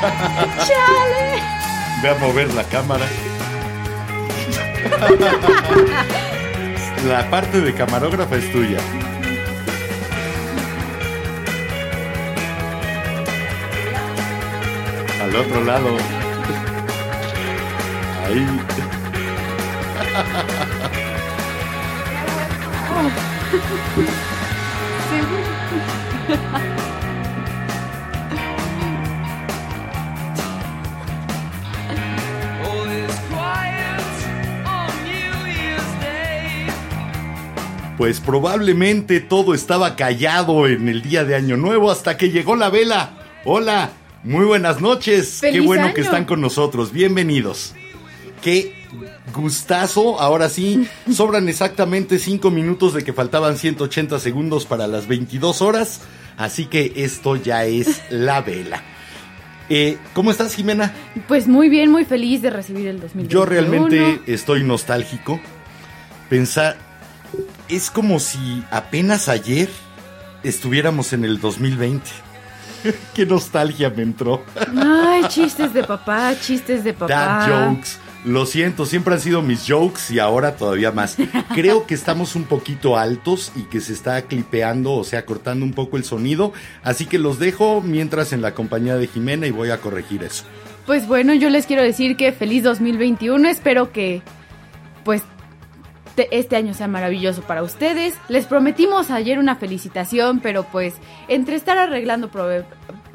Chale. Ve a mover la cámara. la parte de camarógrafa es tuya. Al otro lado. Ahí. Pues probablemente todo estaba callado en el día de Año Nuevo hasta que llegó la vela. Hola, muy buenas noches. Qué ¡Feliz bueno año! que están con nosotros. Bienvenidos. Qué gustazo. Ahora sí, sobran exactamente 5 minutos de que faltaban 180 segundos para las 22 horas. Así que esto ya es la vela. Eh, ¿Cómo estás, Jimena? Pues muy bien, muy feliz de recibir el 2021. Yo realmente estoy nostálgico. Pensar, es como si apenas ayer estuviéramos en el 2020. Qué nostalgia me entró. Ay, chistes de papá, chistes de papá. Dad jokes. Lo siento, siempre han sido mis jokes y ahora todavía más. Creo que estamos un poquito altos y que se está clipeando, o sea, cortando un poco el sonido. Así que los dejo mientras en la compañía de Jimena y voy a corregir eso. Pues bueno, yo les quiero decir que feliz 2021. Espero que, pues, este año sea maravilloso para ustedes. Les prometimos ayer una felicitación, pero pues, entre estar arreglando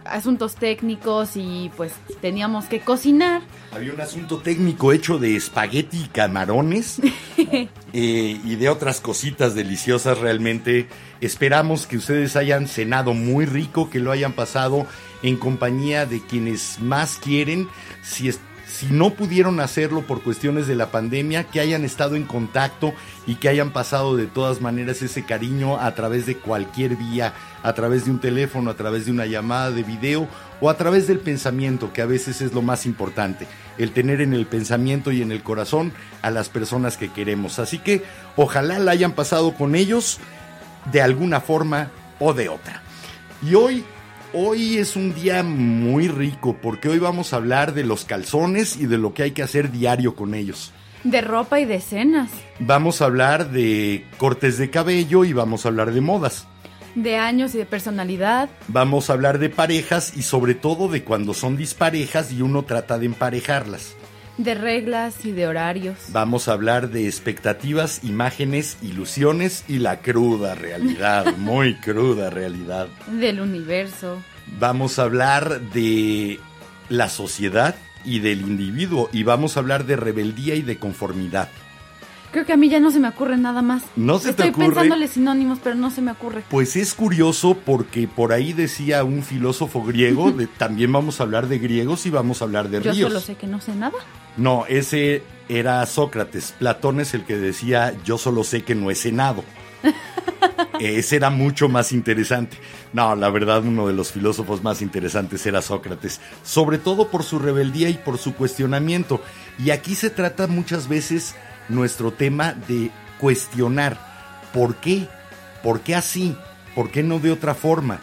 asuntos técnicos y pues teníamos que cocinar. Había un asunto técnico hecho de espagueti y camarones eh, y de otras cositas deliciosas realmente. Esperamos que ustedes hayan cenado muy rico, que lo hayan pasado en compañía de quienes más quieren. Si, es- si no pudieron hacerlo por cuestiones de la pandemia, que hayan estado en contacto y que hayan pasado de todas maneras ese cariño a través de cualquier vía, a través de un teléfono, a través de una llamada de video o a través del pensamiento, que a veces es lo más importante, el tener en el pensamiento y en el corazón a las personas que queremos. Así que ojalá la hayan pasado con ellos de alguna forma o de otra. Y hoy, hoy es un día muy rico porque hoy vamos a hablar de los calzones y de lo que hay que hacer diario con ellos. De ropa y de cenas. Vamos a hablar de cortes de cabello y vamos a hablar de modas. De años y de personalidad. Vamos a hablar de parejas y sobre todo de cuando son disparejas y uno trata de emparejarlas. De reglas y de horarios. Vamos a hablar de expectativas, imágenes, ilusiones y la cruda realidad, muy cruda realidad. Del universo. Vamos a hablar de la sociedad y del individuo y vamos a hablar de rebeldía y de conformidad. Creo que a mí ya no se me ocurre nada más. ¿No se te Estoy ocurre? pensándole sinónimos, pero no se me ocurre. Pues es curioso porque por ahí decía un filósofo griego, de- también vamos a hablar de griegos y vamos a hablar de Yo ríos. solo sé que no sé nada. No, ese era Sócrates. Platón es el que decía, yo solo sé que no he cenado. ese era mucho más interesante. No, la verdad, uno de los filósofos más interesantes era Sócrates. Sobre todo por su rebeldía y por su cuestionamiento. Y aquí se trata muchas veces nuestro tema de cuestionar. ¿Por qué? ¿Por qué así? ¿Por qué no de otra forma?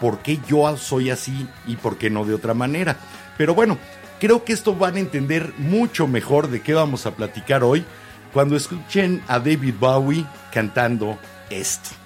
¿Por qué yo soy así y por qué no de otra manera? Pero bueno, creo que esto van a entender mucho mejor de qué vamos a platicar hoy cuando escuchen a David Bowie cantando esto.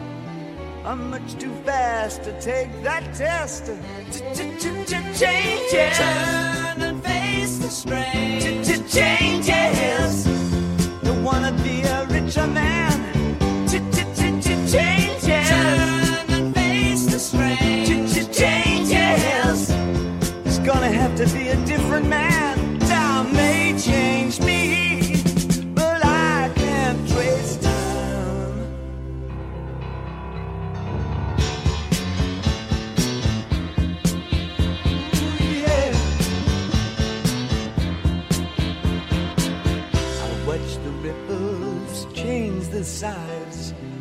I'm much too fast to take that test. Changes. Turn and face the strain. Changes. Don't wanna be a richer man. Changes. Turn and face the strain. Changes. It's gonna have to be a different man.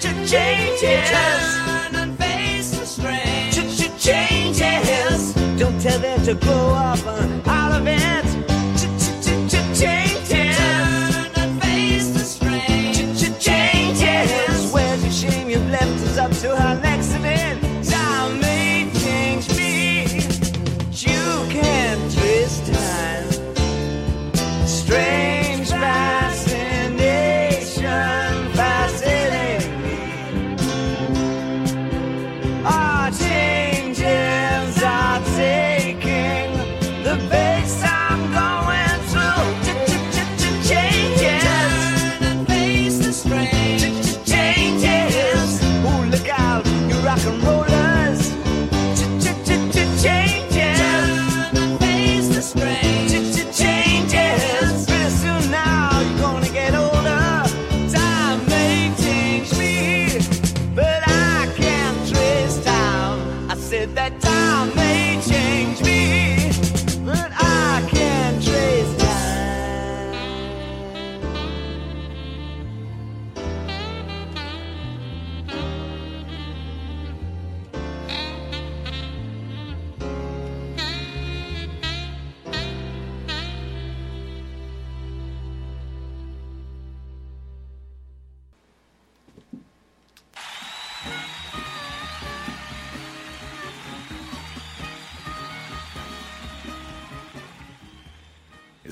Changes. Turn and face the strain. Changes. Don't tell them to grow up uh, out of it.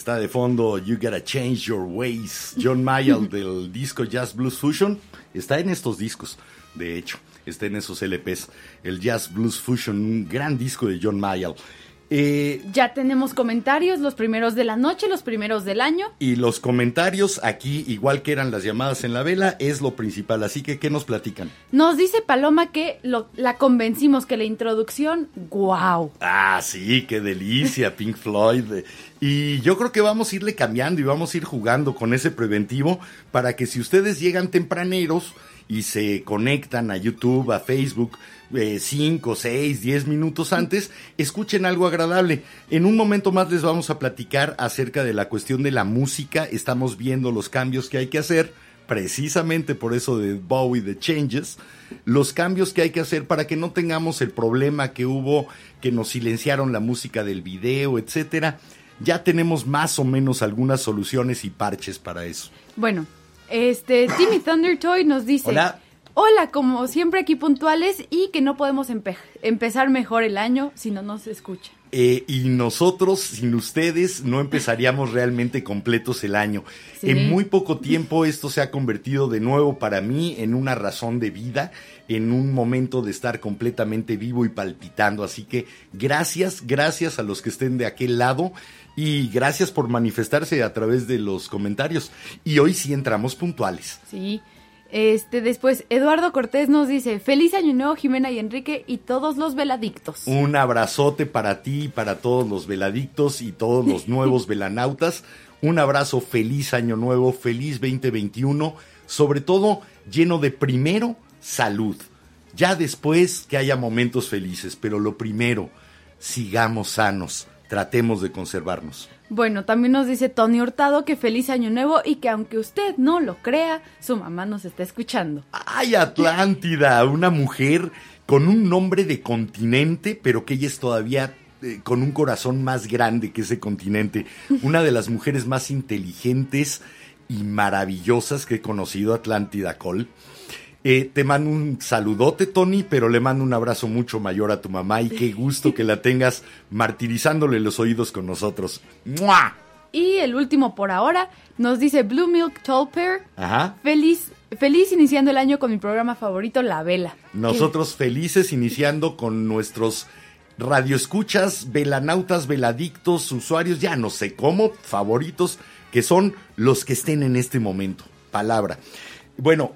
Está de fondo You Gotta Change Your Ways. John Mayall del disco Jazz Blues Fusion. Está en estos discos, de hecho. Está en esos LPs. El Jazz Blues Fusion, un gran disco de John Mayall. Eh, Ya tenemos comentarios, los primeros de la noche, los primeros del año. y los comentarios aquí, igual que eran las llamadas en la vela, es lo principal. Así que, ¿qué nos platican? Nos dice Paloma que lo- la convencimos que la introducción, wow. Ah, sí, qué delicia, Pink Floyd. Y yo creo que vamos a irle cambiando y vamos a ir jugando con ese preventivo para que si ustedes llegan tempraneros y se conectan a YouTube, a Facebook, 5, 6, 10 minutos antes, escuchen algo agradable. En un momento más les vamos a platicar acerca de la cuestión de la música. Estamos viendo los cambios que hay que hacer precisamente por eso de Bowie de Changes, los cambios que hay que hacer para que no tengamos el problema que hubo, que nos silenciaron la música del video, etcétera. Ya tenemos más o menos algunas soluciones y parches para eso. Bueno, este Timmy Thundertoy nos dice, Hola. Hola, como siempre aquí puntuales y que no podemos empe- empezar mejor el año si no nos escucha. Eh, y nosotros, sin ustedes, no empezaríamos realmente completos el año. Sí. En muy poco tiempo esto se ha convertido de nuevo para mí en una razón de vida, en un momento de estar completamente vivo y palpitando. Así que gracias, gracias a los que estén de aquel lado y gracias por manifestarse a través de los comentarios. Y hoy sí entramos puntuales. Sí. Este, después, Eduardo Cortés nos dice, feliz año nuevo Jimena y Enrique y todos los veladictos. Un abrazote para ti, para todos los veladictos y todos los nuevos velanautas. Un abrazo, feliz año nuevo, feliz 2021, sobre todo lleno de primero salud. Ya después que haya momentos felices, pero lo primero, sigamos sanos, tratemos de conservarnos. Bueno, también nos dice Tony Hurtado que feliz año nuevo y que aunque usted no lo crea, su mamá nos está escuchando. ¡Ay, Atlántida! Una mujer con un nombre de continente, pero que ella es todavía eh, con un corazón más grande que ese continente. Una de las mujeres más inteligentes y maravillosas que he conocido, Atlántida Cole. Eh, te mando un saludote, Tony, pero le mando un abrazo mucho mayor a tu mamá y qué gusto que la tengas martirizándole los oídos con nosotros. ¡Mua! Y el último por ahora nos dice Blue Milk Tall Pear. Ajá. Feliz, feliz iniciando el año con mi programa favorito, La Vela. Nosotros felices iniciando con nuestros radioescuchas, velanautas, veladictos, usuarios, ya no sé cómo, favoritos, que son los que estén en este momento. Palabra. Bueno,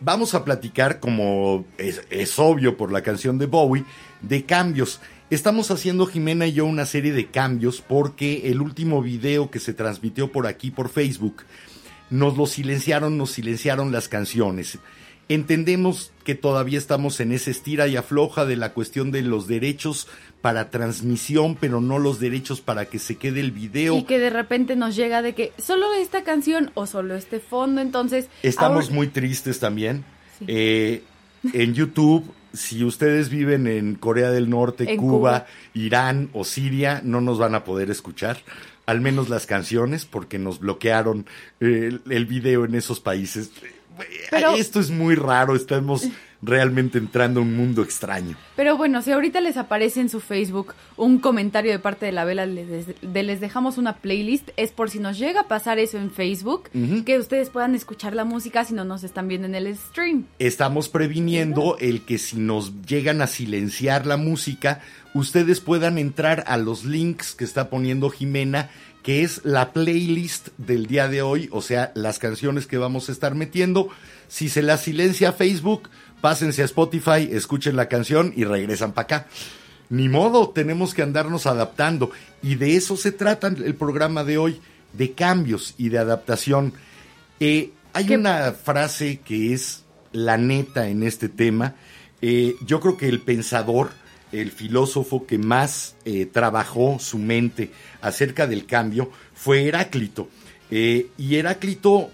vamos a platicar, como es, obvio por la canción de Bowie, de cambios. Estamos haciendo Jimena y yo una serie de cambios porque el último video que se transmitió por aquí por Facebook nos lo silenciaron, nos silenciaron las canciones. Entendemos que todavía estamos en esa estira y afloja de la cuestión de los derechos para transmisión, pero no los derechos para que se quede el video. Y que de repente nos llega de que solo esta canción o solo este fondo, entonces... Estamos ahora- muy tristes también. Sí. Eh, en YouTube, si ustedes viven en Corea del Norte, Cuba. Irán o Siria, no nos van a poder escuchar. Al menos las canciones, porque nos bloquearon eh, el, el video en esos países. Pero- Esto es muy raro, estamos realmente entrando a un mundo extraño. Pero bueno, si ahorita les aparece en su Facebook un comentario de parte de la vela les, de les dejamos una playlist, es por si nos llega a pasar eso en Facebook, que ustedes puedan escuchar la música si no nos están viendo en el stream. Estamos previniendo el que si nos llegan a silenciar la música, ustedes puedan entrar a los links que está poniendo Jimena, que es la playlist del día de hoy, o sea, las canciones que vamos a estar metiendo. Si se las silencia Facebook, pásense a Spotify, escuchen la canción y regresan para acá. Ni modo, tenemos que andarnos adaptando. Y de eso se trata el programa de hoy, de cambios y de adaptación. Eh, hay ¿Qué- una frase que es la neta en este tema. Eh, yo creo que el pensador, el filósofo que más eh, trabajó su mente acerca del cambio fue Heráclito. Eh, y Heráclito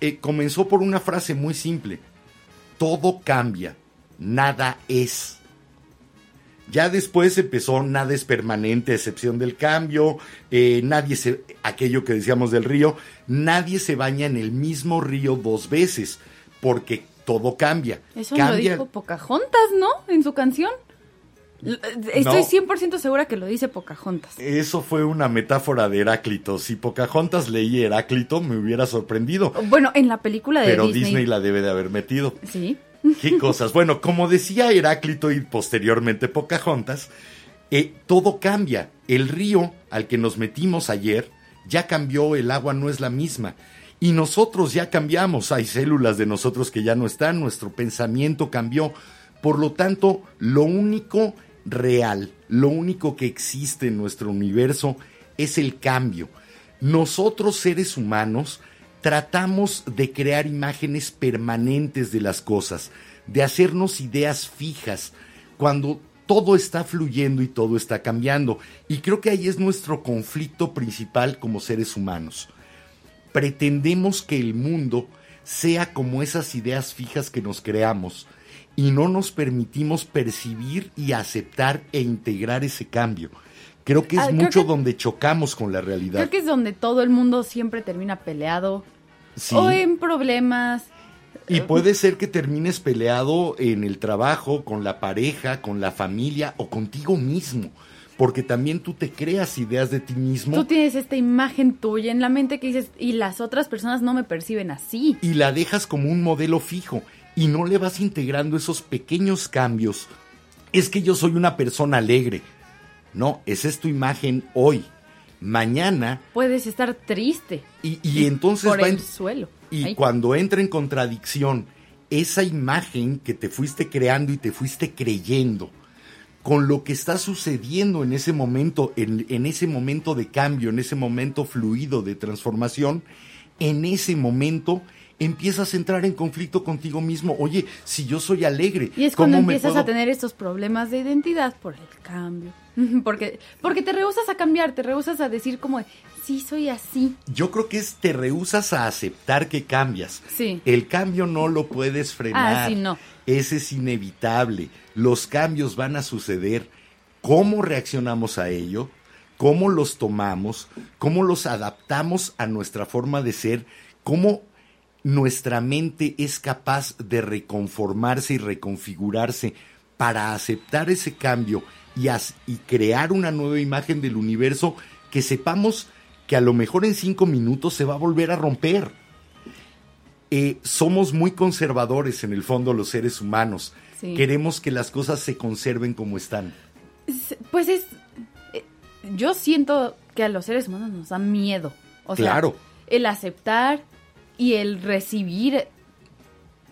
eh, comenzó por una frase muy simple. Todo cambia, nada es. Ya después empezó nada es permanente a excepción del cambio, nadie se, aquello que decíamos del río, nadie se baña en el mismo río dos veces, porque todo cambia. Eso cambia, lo dijo Pocahontas, ¿no? En su canción. Estoy No. 100% segura que lo dice Pocahontas. Eso fue una metáfora de Heráclito. Si Pocahontas leí Heráclito, me hubiera sorprendido. Bueno, en la película de Pero Disney. Disney la debe de haber metido. Sí. Qué cosas. Bueno, como decía Heráclito y posteriormente Pocahontas, eh, todo cambia. El río al que nos metimos ayer ya cambió, el agua no es la misma. Y nosotros ya cambiamos, hay células de nosotros que ya no están, nuestro pensamiento cambió. Por lo tanto, lo único real, lo único que existe en nuestro universo es el cambio. Nosotros seres humanos tratamos de crear imágenes permanentes de las cosas, de hacernos ideas fijas, cuando todo está fluyendo y todo está cambiando. Y creo que ahí es nuestro conflicto principal como seres humanos. Pretendemos que el mundo sea como esas ideas fijas que nos creamos y no nos permitimos percibir y aceptar e integrar ese cambio. Creo que es Ah, mucho que- donde chocamos con la realidad. Creo que es donde todo el mundo siempre termina peleado. Sí. O en problemas. Y puede ser que termines peleado en el trabajo, con la pareja, con la familia o contigo mismo. Porque también tú te creas ideas de ti mismo Tú tienes esta imagen tuya en la mente que dices, y las otras personas no me perciben así. y la dejas como un modelo fijo y no le vas integrando esos pequeños cambios. Es que yo soy una persona alegre. No, esa es tu imagen hoy. mañana Puedes estar triste y, y entonces por va el en- suelo. y cuando entra en contradicción esa imagen que te fuiste creando y te fuiste creyendo con lo que está sucediendo en ese momento, en, en ese momento de cambio, en ese momento fluido de transformación, en ese momento empiezas a entrar en conflicto contigo mismo. Oye, si yo soy alegre, Y es ¿cómo cuando me empiezas puedo- a tener estos problemas de identidad por el cambio. Porque, porque te rehusas a cambiar, te rehusas a decir como, sí, soy así. Yo creo que es te rehusas a aceptar que cambias. Sí. El cambio no lo puedes frenar. Ah, sí, no. Ese es inevitable. Los cambios van a suceder. ¿Cómo reaccionamos a ello? ¿Cómo los tomamos? ¿Cómo los adaptamos a nuestra forma de ser? ¿Cómo nuestra mente es capaz de reconformarse y reconfigurarse para aceptar ese cambio y, crear una nueva imagen del universo que sepamos que a lo mejor en cinco minutos se va a volver a romper? Eh, somos muy conservadores en el fondo los seres humanos. Sí. Queremos que las cosas se conserven como están. Es- Pues es, eh, yo siento que a los seres humanos nos da miedo. O sea, Claro. el aceptar y el recibir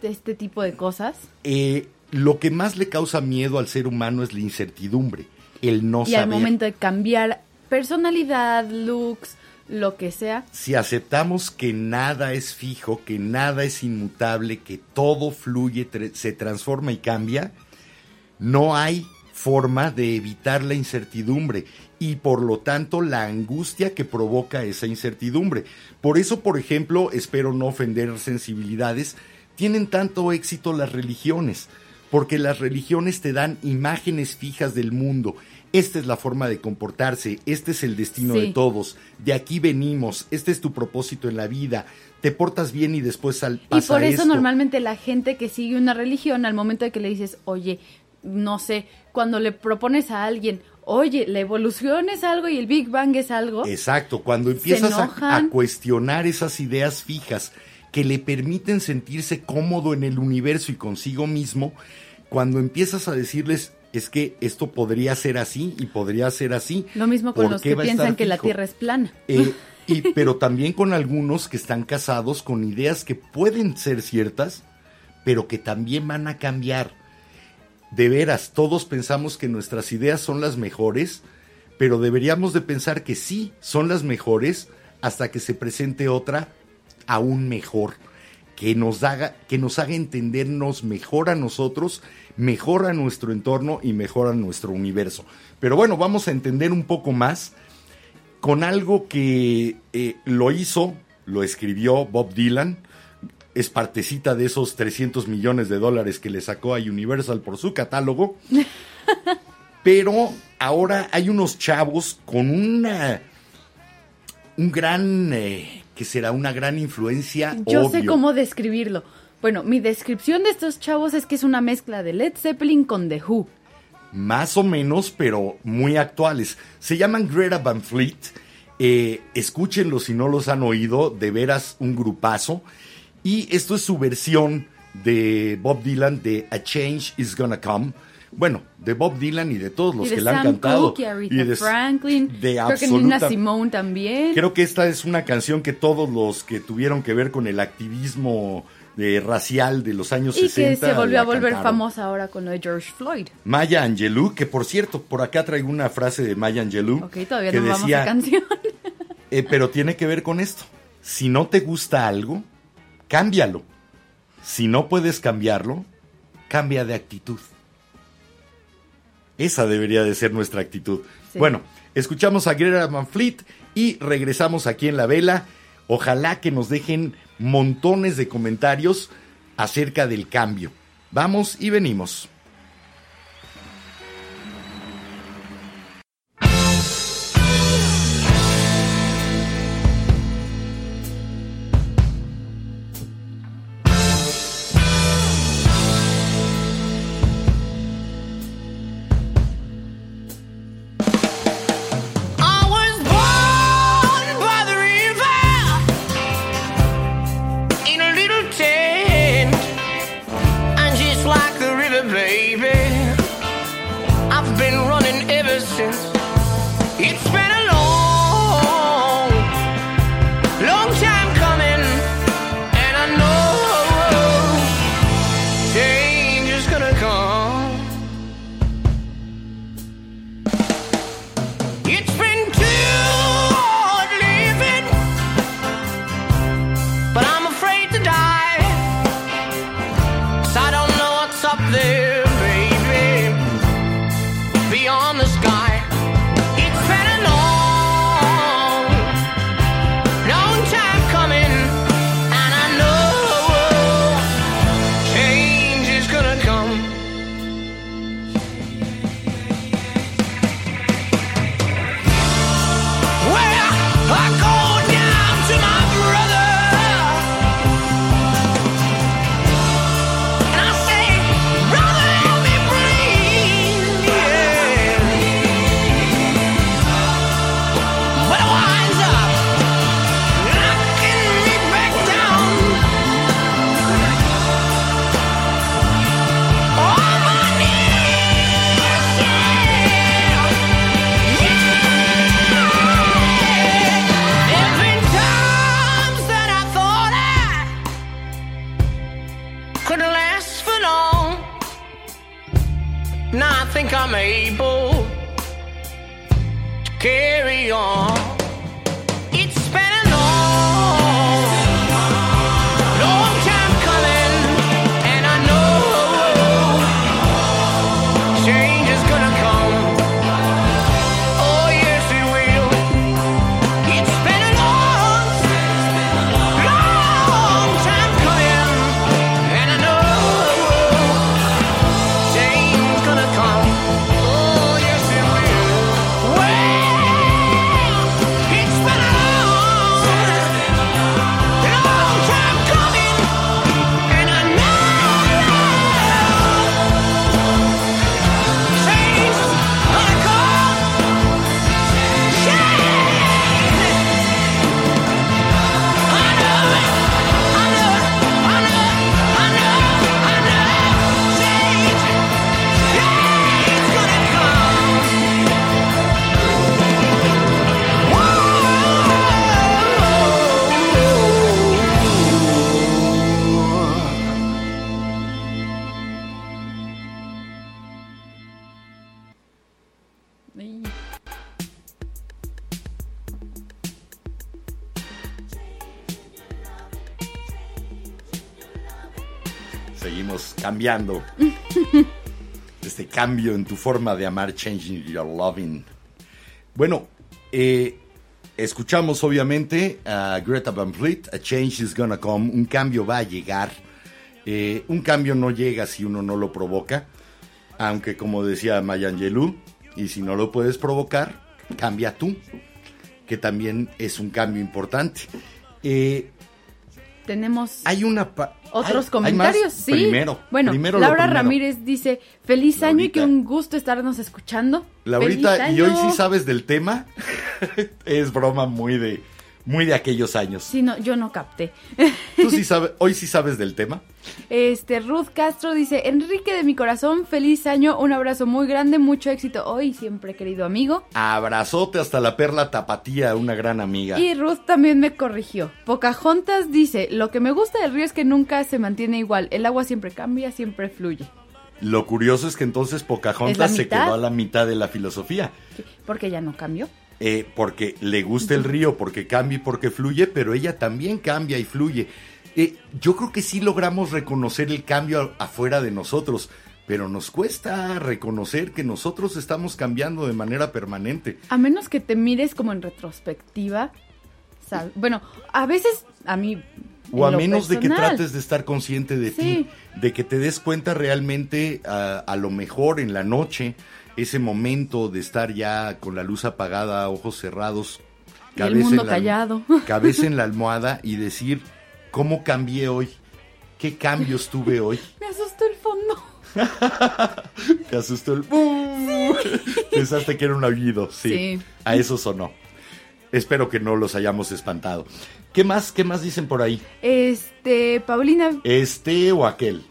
este tipo de cosas. Eh, lo que más le causa miedo al ser humano es la incertidumbre, el no y saber. al momento de cambiar personalidad, looks, lo que sea, Si aceptamos que nada es fijo, que nada es inmutable, que todo fluye, se transforma y cambia, no hay forma de evitar la incertidumbre y por lo tanto la angustia que provoca esa incertidumbre. Por eso, por ejemplo, espero no ofender sensibilidades, tienen tanto éxito las religiones, porque las religiones te dan imágenes fijas del mundo. Esta es la forma de comportarse, este es el destino Sí. de todos, de aquí venimos, este es tu propósito en la vida, te portas bien y después sal, Y pasa por eso esto. normalmente la gente que sigue una religión, al momento de que le dices, oye, no sé, cuando le propones a alguien, oye, la evolución es algo y el Big Bang es algo, Exacto, cuando empiezas a, cuestionar esas ideas fijas que le permiten sentirse cómodo en el universo y consigo mismo, cuando empiezas a decirles es que esto podría ser así y podría ser así. lo mismo con ¿por los que piensan que la? Tierra es plana. Eh, y, pero también con algunos que están casados con ideas que pueden ser ciertas, pero que también van a cambiar. De veras, todos pensamos que nuestras ideas son las mejores, pero deberíamos de pensar que sí, son las mejores hasta que se presente otra aún mejor, que nos haga, que nos haga entendernos mejor a nosotros, mejor a nuestro entorno y mejor a nuestro universo. Pero bueno, vamos a entender un poco más con algo que eh, lo hizo, lo escribió Bob Dylan, es partecita de esos 300 millones de dólares que le sacó a Universal por su catálogo, pero ahora hay unos chavos con una, un gran, eh, que será una gran influencia. Yo sé cómo describirlo. Bueno, mi descripción de estos chavos es que es una mezcla de Led Zeppelin con The Who. más o menos, pero muy actuales. Se llaman Greta Van Fleet. Eh, escúchenlos si no los han oído, de veras un grupazo. Y esto es su versión de Bob Dylan de A Change Is Gonna Come. Bueno, de Bob Dylan y de todos los y de que la han cantado. Cooke y Y de- Franklin. de Creo que Nina Simone también. Creo que esta es una canción que todos los que tuvieron que ver con el activismo eh, racial de los años y que 60 se volvió a volver cantaron. famosa ahora con lo de George Floyd. Maya Angelou, que por cierto, por acá traigo una frase de Maya Angelou Ok, todavía que no vamos decía, a canción. eh, pero tiene que ver con esto. Si no te gusta algo, cámbialo. Si no puedes cambiarlo, cambia de actitud. Esa debería de ser nuestra actitud. Sí. Bueno, escuchamos a Greta Van Fleet y regresamos aquí en la vela. Ojalá que nos dejen montones de comentarios acerca del cambio. Vamos y venimos. Seguimos cambiando. este cambio en tu forma de amar, changing your loving. Bueno, eh, escuchamos obviamente a Greta Van Fleet, A Change is Gonna Come, un cambio va a llegar. Eh, un cambio no llega si uno no lo provoca, aunque como decía Maya Angelou, y si no lo puedes provocar, cambia tú, que también es un cambio importante. Eh, Tenemos hay una... pa- otros hay- comentarios, sí. Primero, bueno, primero Laura primero. Ramírez dice, feliz año y que un gusto estarnos escuchando. Laurita, ¡Feliz ¿y hoy sí sabes del tema? es broma muy de, muy de aquellos años. Sí, no, yo no capté. ¿Tú sí sabes, hoy sí sabes del tema? Este, Ruth Castro dice, Enrique de mi corazón, feliz año, un abrazo muy grande, mucho éxito hoy, siempre querido amigo. Abrazote hasta la perla tapatía, una gran amiga. Y Ruth también me corrigió. Pocahontas dice, lo que me gusta del río es que nunca se mantiene igual, el agua siempre cambia, siempre fluye. Lo curioso es que entonces ¿Es la Pocahontas se quedó a la mitad de la filosofía. Porque ya no cambió. Eh, porque le gusta el río, porque cambia y porque fluye, pero ella también cambia y fluye. Eh, yo creo que sí logramos reconocer el cambio afuera de nosotros, pero nos cuesta reconocer que nosotros estamos cambiando de manera permanente. A menos que te mires como en retrospectiva. sab- Bueno, a veces a mí... O a menos de que trates de estar consciente de Sí. ti, de que te des cuenta realmente a, a lo mejor en la noche, ese momento de estar ya con la luz apagada, ojos cerrados, el mundo en la, callado. cabeza en la almohada y decir, ¿cómo cambié hoy? ¿Qué cambios tuve hoy? Me asustó el fondo. Te asustó el... ¡Bú! Pensaste que era un aullido, sí. Sí. A eso sonó. Espero que no los hayamos espantado. ¿Qué más? ¿Qué más dicen por ahí? Este, Paulina, ¿Este o aquel?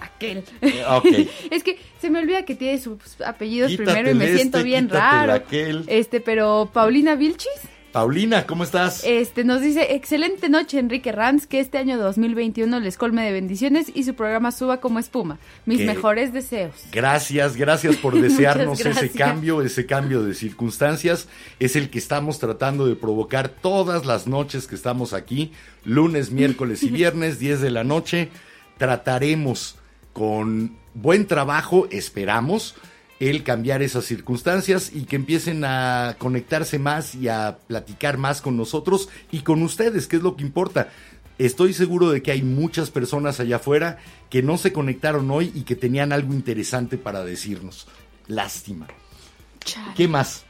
Aquel. Eh, es que se me olvida que tiene sus apellidos Quítate primero y me el siento este, bien raro. aquel. Este, pero Paulina Vilchis, Paulina, ¿cómo estás? este, nos dice, excelente noche Enrique Ranz, que este año 2021 les colme de bendiciones y su programa suba como espuma. Mis Que- mejores deseos. Gracias, gracias por desearnos ese cambio, ese cambio de circunstancias. Es el que estamos tratando de provocar todas las noches que estamos aquí, lunes, miércoles y viernes, 10 de la noche. Trataremos con buen trabajo, esperamos, el cambiar esas circunstancias y que empiecen a conectarse más y a platicar más con nosotros y con ustedes, que es lo que importa. Estoy seguro de que hay muchas personas allá afuera que no se conectaron hoy y que tenían algo interesante para decirnos. Lástima. Chale. ¿Qué más?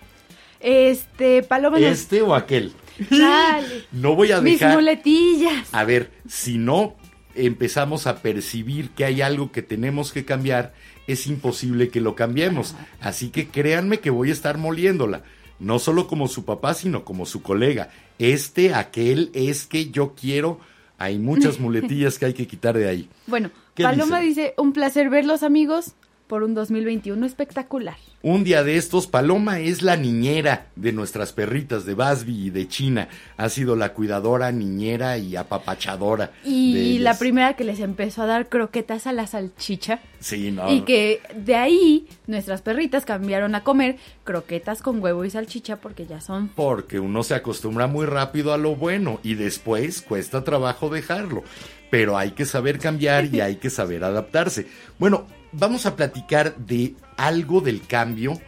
Este, Paloma ¿Este o aquel? Chale. No voy a Mis dejar... muletillas. A ver, si no empezamos a percibir que hay algo que tenemos que cambiar, es imposible que lo cambiemos. Así que créanme que voy a estar moliéndola. No solo como su papá, sino como su colega. Este, aquel, es que yo quiero. Hay muchas muletillas que hay que quitar de ahí. Bueno, ¿Qué Paloma dice? dice, un placer verlos amigos por un 2021 espectacular. Un día de estos, Paloma es la niñera de nuestras perritas de Basby y de China. Ha sido la cuidadora, niñera y apapachadora. Y la primera que les empezó a dar croquetas a la salchicha. Sí, no. Y que de ahí nuestras perritas cambiaron a comer croquetas con huevo y salchicha porque ya son... Porque uno se acostumbra muy rápido a lo bueno y después cuesta trabajo dejarlo. Pero hay que saber cambiar y hay que saber adaptarse. Bueno, vamos a platicar de algo del cambio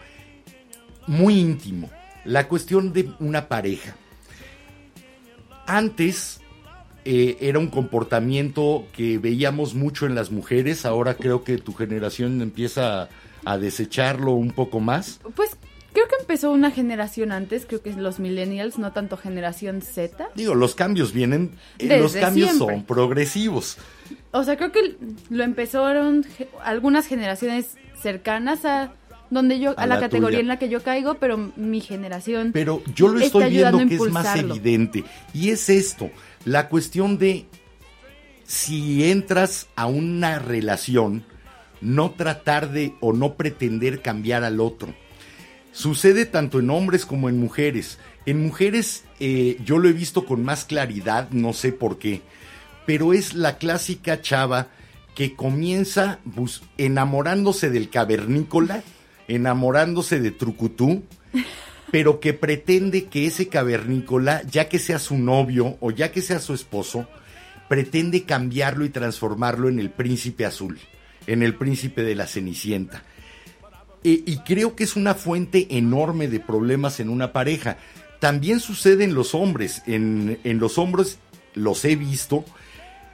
muy íntimo. La cuestión de una pareja. Antes eh, era un comportamiento que veíamos mucho en las mujeres. Ahora creo que tu generación empieza a, a desecharlo un poco más. Pues creo que empezó una generación antes, creo que es los millennials, no tanto generación Z. Digo, los cambios vienen, eh, Desde los cambios siempre. son progresivos. O sea, creo que lo empezaron algunas generaciones cercanas a donde yo a, A la, la categoría tuya. en la que yo caigo, pero mi generación Pero yo lo estoy viendo que es más evidente. Y es esto, la cuestión de si entras a una relación, no tratar de o no pretender cambiar al otro. Sucede tanto en hombres como en mujeres. En mujeres eh, yo lo he visto con más claridad, no sé por qué, pero es la clásica chava que comienza enamorándose del cavernícola, enamorándose de Trucutú, pero que pretende que ese cavernícola, ya que sea su novio o ya que sea su esposo, pretende cambiarlo y transformarlo en el príncipe azul, en el príncipe de la Cenicienta. Y creo que es una fuente enorme de problemas en una pareja. También sucede en los hombres. En, en los hombres los he visto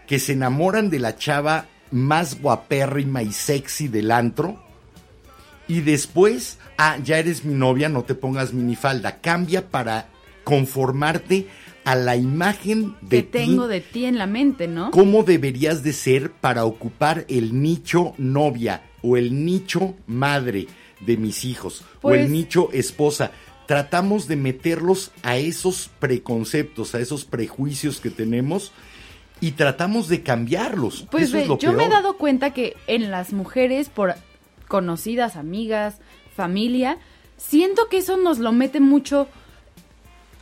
que se enamoran de la chava más guapérrima y sexy del antro. Y después, ah, ya eres mi novia, no te pongas minifalda. Cambia para conformarte a la imagen de que ti tengo de ti en la mente, ¿no? cómo deberías de ser para ocupar el nicho novia o el nicho madre de mis hijos o Pues- el nicho esposa. Tratamos de meterlos a esos preconceptos, a esos prejuicios que tenemos y tratamos de cambiarlos. Pues Eso es lo yo me he dado cuenta que en las mujeres, por conocidas, amigas, familia, siento que eso nos lo mete mucho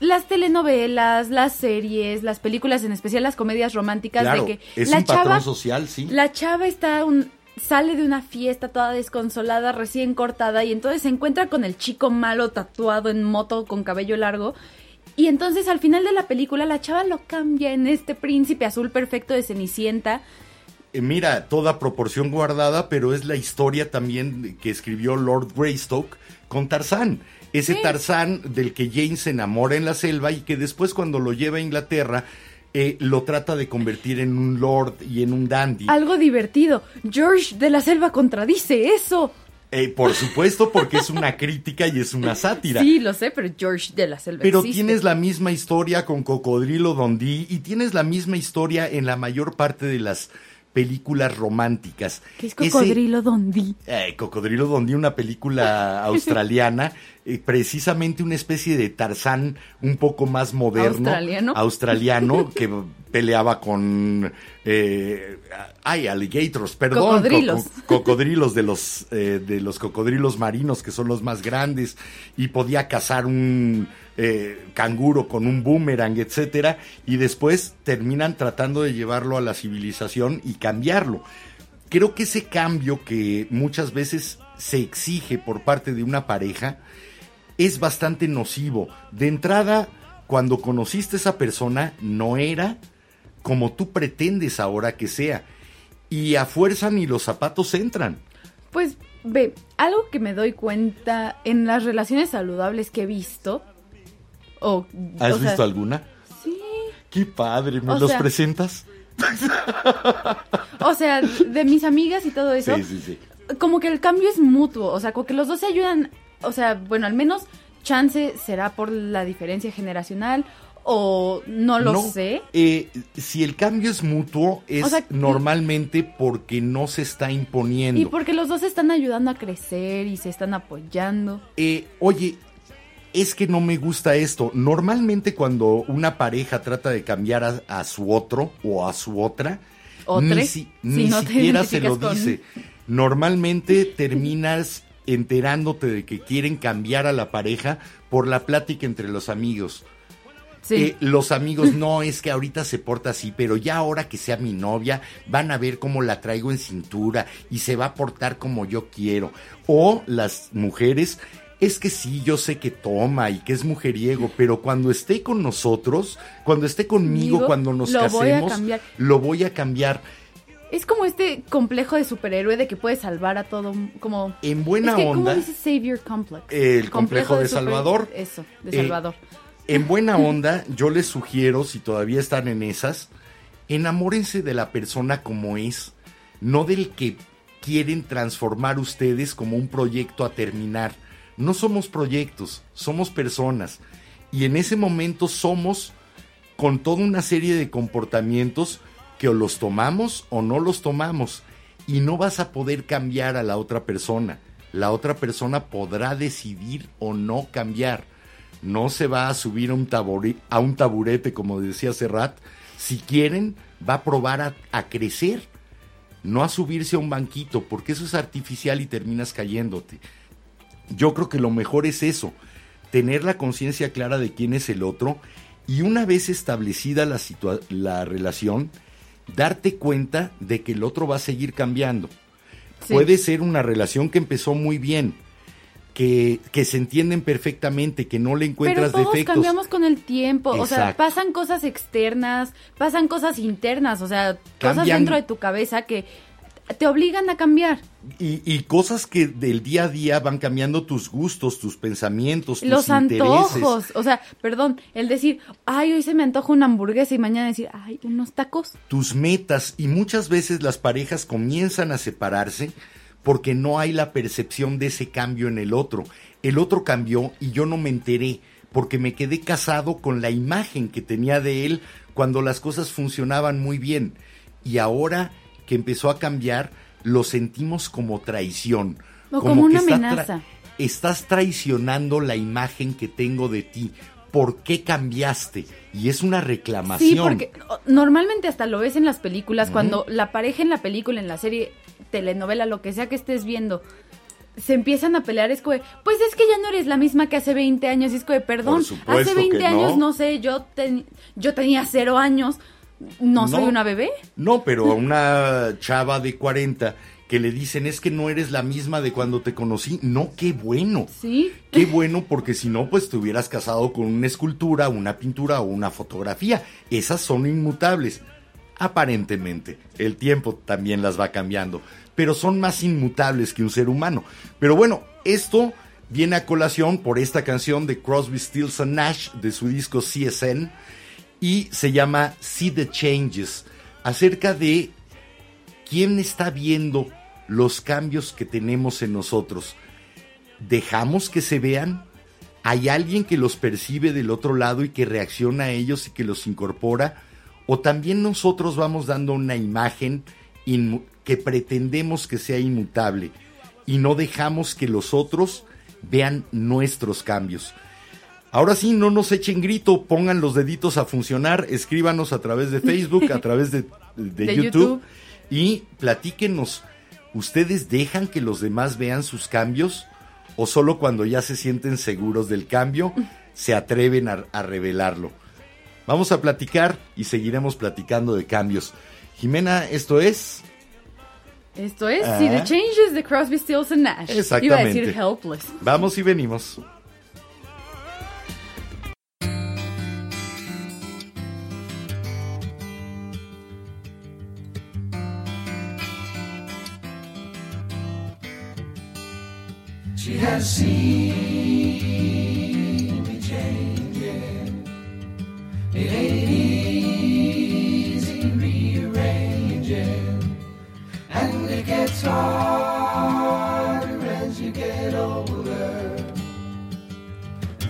las telenovelas, las series, las películas, en especial las comedias románticas, Claro, de que es la un chava, patrón social, sí. la chava está un, sale de una fiesta toda desconsolada, recién cortada, y entonces se encuentra con el chico malo tatuado en moto con cabello largo. Y entonces al final de la película la chava lo cambia en este príncipe azul perfecto de Cenicienta. Eh, Mira, toda proporción guardada, pero es la historia también que escribió Lord Greystoke con Tarzán. Ese Sí. Tarzán del que Jane se enamora en la selva y que después cuando lo lleva a Inglaterra eh, lo trata de convertir en un lord y en un dandy. Algo divertido. George de la Selva contradice eso. Eh, por supuesto, porque es una crítica y es una sátira. Sí, lo sé, pero George de la Selva Pero existe. tienes la misma historia con Cocodrilo Dundee y tienes la misma historia en la mayor parte de las películas románticas. ¿Qué es Cocodrilo Dundee? Eh, Cocodrilo Dundee, una película australiana, eh, precisamente una especie de Tarzán un poco más moderno. ¿Australiano? australiano, que peleaba con... Eh, ay, alligators, perdón. Cocodrilos. co- cocodrilos de los, eh, de los cocodrilos marinos, que son los más grandes, y podía cazar un eh, canguro con un boomerang, etcétera, y después terminan tratando de llevarlo a la civilización y cambiarlo creo que ese cambio que muchas veces se exige por parte de una pareja es bastante nocivo. De entrada, cuando conociste a esa persona, no era como tú pretendes ahora que sea. Y a fuerza ni los zapatos entran. Pues ve, algo que me doy cuenta en las relaciones saludables que he visto. O, ¿Has o sea, visto alguna? Sí. Qué padre, ¿me O los sea- presentas? O sea, de mis amigas y todo eso. Sí, sí, sí. como que el cambio es mutuo, o sea, como que los dos se ayudan, o sea, bueno, al menos chance será por la diferencia generacional o no lo sé. eh, si el cambio es mutuo, es O sea, normalmente porque no se está imponiendo. Y porque los dos se están ayudando a crecer y se están apoyando. Eh, oye, es que no me gusta esto. Normalmente cuando una pareja trata de cambiar a, a su otro o a su otra, ¿Otre? ni, si- Si ni no siquiera se lo con- dice. Normalmente terminas enterándote de que quieren cambiar a la pareja por la plática entre los amigos. Sí. Eh, los amigos, no, es que ahorita se porta así, pero ya ahora que sea mi novia, van a ver cómo la traigo en cintura y se va a portar como yo quiero. O las mujeres, es que sí, yo sé que toma y que es mujeriego, pero cuando esté con nosotros, cuando esté conmigo, cuando nos lo casemos, lo voy a cambiar. Es como este complejo de superhéroe de que puede salvar a todo, como... En buena es que, ¿cómo onda, dice Savior Complex? El complejo de super- Salvador. Eso, de Eh, Salvador. En buena onda, yo les sugiero, si todavía están en esas, enamórense de la persona como es, no del que quieren transformar ustedes como un proyecto a terminar. No somos proyectos, somos personas. Y en ese momento somos con toda una serie de comportamientos que o los tomamos o no los tomamos. Y no vas a poder cambiar a la otra persona. La otra persona podrá decidir o no cambiar. No se va a subir a un, a un taburete, como decía Serrat. Si quieren, va a probar a, crecer, no a subirse a un banquito, porque eso es artificial y terminas cayéndote. Yo creo que lo mejor es eso, tener la conciencia clara de quién es el otro y una vez establecida la, la relación, darte cuenta de que el otro va a seguir cambiando. Sí. Puede ser una relación que empezó muy bien, que, que se entienden perfectamente, que no le Pero encuentras todos defectos. cambiamos con el tiempo, o sea, pasan cosas externas, pasan cosas internas, o sea, cosas dentro de tu cabeza que te obligan a cambiar. Y, y cosas que del día a día van cambiando tus gustos, tus pensamientos, tus Los intereses. antojos, o sea, perdón, el decir, ay, hoy se me antoja una hamburguesa y mañana decir, ay, unos tacos. tus metas y muchas veces las parejas comienzan a separarse porque no hay la percepción de ese cambio en el otro. El otro cambió y yo no me enteré porque me quedé casado con la imagen que tenía de él cuando las cosas funcionaban muy bien. Y ahora que empezó a cambiar, lo sentimos como traición. O como una que está tra- amenaza. estás traicionando la imagen que tengo de ti. ¿Por qué cambiaste? Y es una reclamación. Sí, porque normalmente hasta lo ves en las películas, cuando la pareja en la película, en la serie, telenovela, lo que sea que estés viendo, se empiezan a pelear, es como, pues es que ya no eres la misma que hace 20 años, y es como, perdón, hace 20 que años, no. no sé, yo, ten- yo tenía cero años, no, soy No. una bebé. No, pero a una chava de 40 que le dicen es que no eres la misma de cuando te conocí. No, qué bueno. Sí. Qué bueno porque si no, pues te hubieras casado con una escultura, una pintura o una fotografía. Esas son inmutables. Aparentemente, el tiempo también las va cambiando, pero son más inmutables que un ser humano. Pero bueno, esto viene a colación por esta canción de Crosby, Stills and Nash de su disco CSN y se llama See the Changes, acerca de quién está viendo los cambios que tenemos en nosotros. ¿Dejamos que se vean? ¿Hay alguien que los percibe del otro lado y que reacciona a ellos y que los incorpora? ¿O también nosotros vamos dando una imagen que pretendemos que sea inmutable y no dejamos que los otros vean nuestros cambios? Ahora sí, no nos echen grito, pongan los deditos a funcionar, escríbanos a través de Facebook, a través de, de De YouTube, YouTube. y platíquenos. ¿Ustedes dejan que los demás vean sus cambios? ¿O solo cuando ya se sienten seguros del cambio se atreven a, a revelarlo? Vamos a platicar y seguiremos platicando de cambios. Jimena, esto es... Esto es Ah. See the Changes de Crosby, Stills and Nash. Iba a Exactamente. decir Helpless. Vamos y venimos. Has seen me changing. It ain't easy rearranging, and it gets harder as you get older,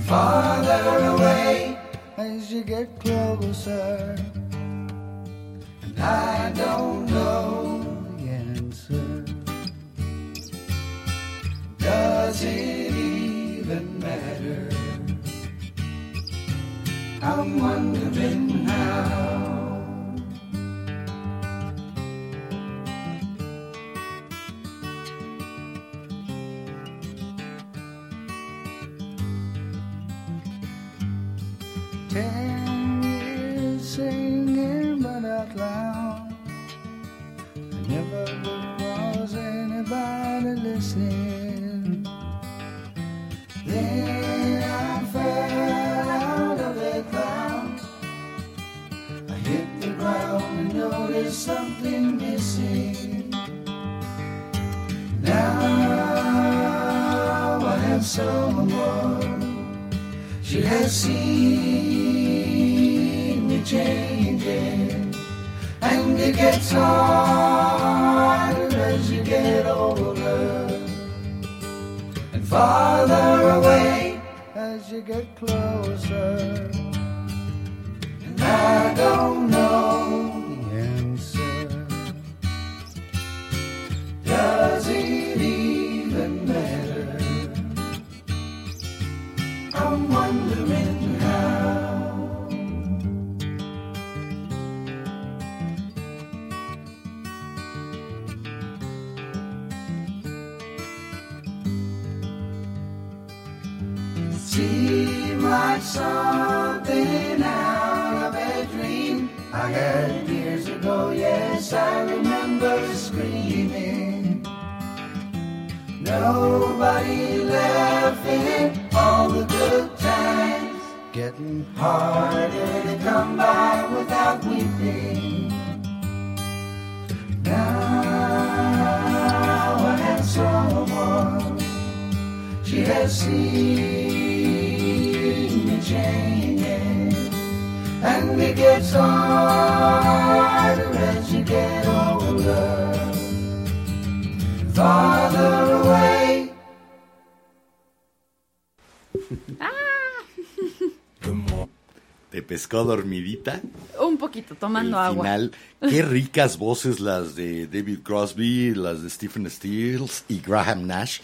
farther away as you get closer. And I don't know Does it even matter? I'm wondering how. Ten years singing but out loud. Fell out of cloud. I hit the ground and noticed something missing. Now I have someone. She has seen me changing, and it gets harder as you get older, and farther away as you get closer. And I don't know the answer. Does it even matter? I'm wondering Nobody laughing, all the good times. Getting harder to come by without weeping. Now I have someone, she has seen me changing, and it gets harder as you get older farther away. Te pescó dormidita. Un poquito, tomando el agua. final. Qué ricas voces las de David Crosby, las de Stephen Stills y Graham Nash.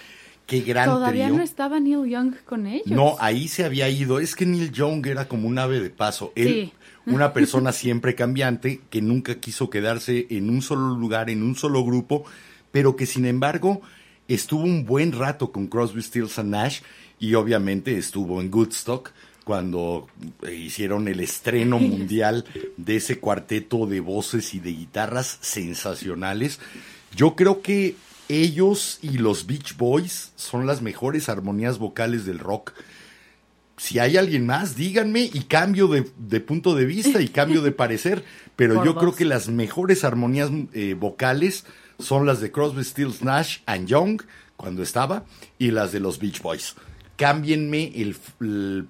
Qué gran Todavía trío. no estaba Neil Young con ellos. No, ahí se había ido. Es que Neil Young era como un ave de paso. Él, Sí. una persona siempre cambiante, que nunca quiso quedarse en un solo lugar, en un solo grupo, pero que sin embargo estuvo un buen rato con Crosby, Stills and Nash y obviamente estuvo en Woodstock cuando eh, hicieron el estreno mundial de ese cuarteto de voces y de guitarras sensacionales. Yo creo que ellos y los Beach Boys son las mejores armonías vocales del rock si hay alguien más, díganme y cambio de, de punto de vista y cambio de parecer. Pero Por yo creo que las mejores armonías eh, vocales son las de Crosby, Stills, Nash and Young cuando estaba y las de los Beach Boys. Cámbienme el,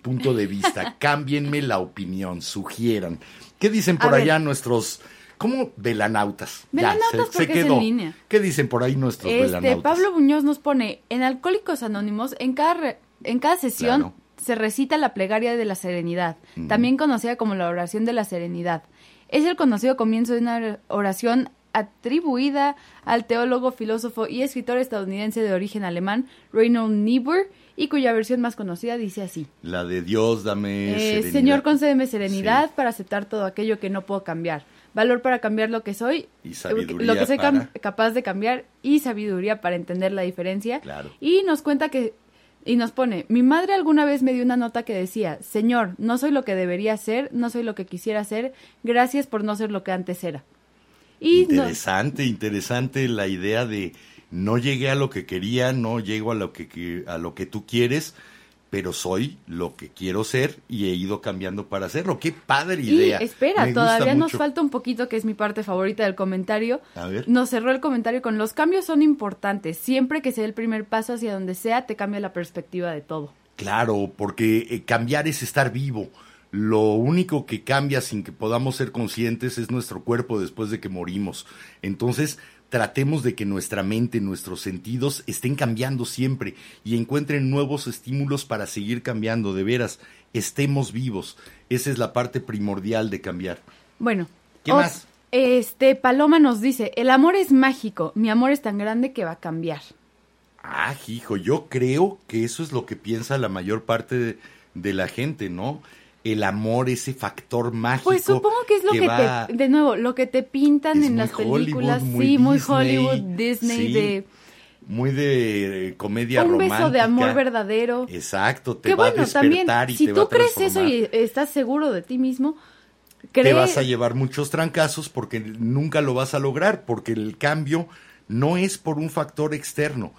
punto de vista, cámbienme la opinión, sugieran. ¿Qué dicen por A ver. allá nuestros, ¿cómo? Velanautas. Velanautas porque es en línea. ¿Qué dicen por ahí nuestros Este, velanautas? Pablo Muñoz nos pone, en Alcohólicos Anónimos, en cada, re- en cada sesión Claro. se recita la plegaria de la serenidad, también conocida como la oración de la serenidad. Es el conocido comienzo de una oración atribuida al teólogo, filósofo y escritor estadounidense de origen alemán, Reinhold Niebuhr, y cuya versión más conocida dice así. La de Dios, dame Eh, serenidad. Señor, concédeme serenidad Sí. para aceptar todo aquello que no puedo cambiar. Valor para cambiar lo que soy, Y sabiduría lo que soy para- capaz de cambiar y sabiduría para entender la diferencia. Claro. Y nos cuenta que y nos pone, mi madre alguna vez me dio una nota que decía, Señor, no soy lo que debería ser, no soy lo que quisiera ser, gracias por no ser lo que antes era. Y no- Interesante, interesante la idea de no llegué a lo que quería, no llego a lo que, a lo que tú quieres, pero soy lo que quiero ser y he ido cambiando para hacerlo. Qué padre Y idea. espera, Me todavía nos falta un poquito, que es mi parte favorita del comentario. A ver. Nos cerró el comentario con los cambios son importantes. Siempre que sea el primer paso hacia donde sea, te cambia la perspectiva de todo. Claro, porque eh, cambiar es estar vivo. Lo único que cambia sin que podamos ser conscientes es nuestro cuerpo después de que morimos. Entonces, tratemos de que nuestra mente, nuestros sentidos estén cambiando siempre y encuentren nuevos estímulos para seguir cambiando. De veras, estemos vivos. Esa es la parte primordial de cambiar. Bueno. ¿Qué más? Este, Paloma nos dice, el amor es mágico, mi amor es tan grande que va a cambiar. Ah, hijo, yo creo que eso es lo que piensa la mayor parte de, de la gente, ¿no? El amor, ese factor mágico. Pues supongo que es lo que, va- te, de nuevo, lo que te pintan en las películas, muy sí, muy Hollywood, Disney, sí, de Muy de eh, comedia un romántica. beso de amor verdadero. Exacto, te que va bueno, a también, despertar y si te tú va a crees eso y estás seguro de ti mismo, te vas a llevar muchos trancazos porque nunca lo vas a lograr, porque el cambio no es por un factor externo.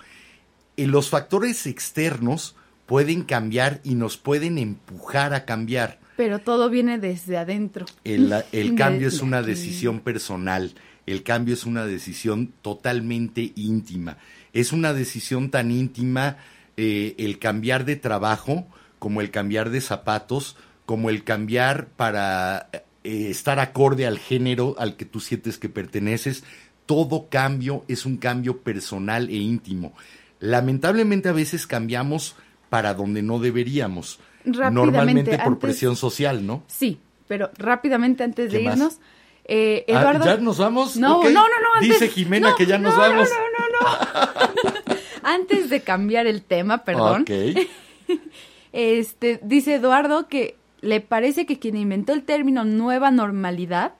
Y los factores externos pueden cambiar y nos pueden empujar a cambiar. pero todo viene desde adentro. El, el cambio es una aquí. decisión personal, el cambio es una decisión totalmente íntima. Es una decisión tan íntima eh, el cambiar de trabajo como el cambiar de zapatos, como el cambiar para eh, estar acorde al género al que tú sientes que perteneces. Todo cambio es un cambio personal e íntimo. Lamentablemente a veces cambiamos para donde no deberíamos. Rápidamente, Normalmente por antes- presión social, ¿no? Sí, pero rápidamente antes de irnos, eh, Ah, Eduardo... ¿Ya nos vamos? No, no, no, no, antes- Dice Jimena no, que ya nos no, no, vamos. Antes de cambiar el tema, perdón, este, dice Eduardo que le parece que quien inventó el término nueva normalidad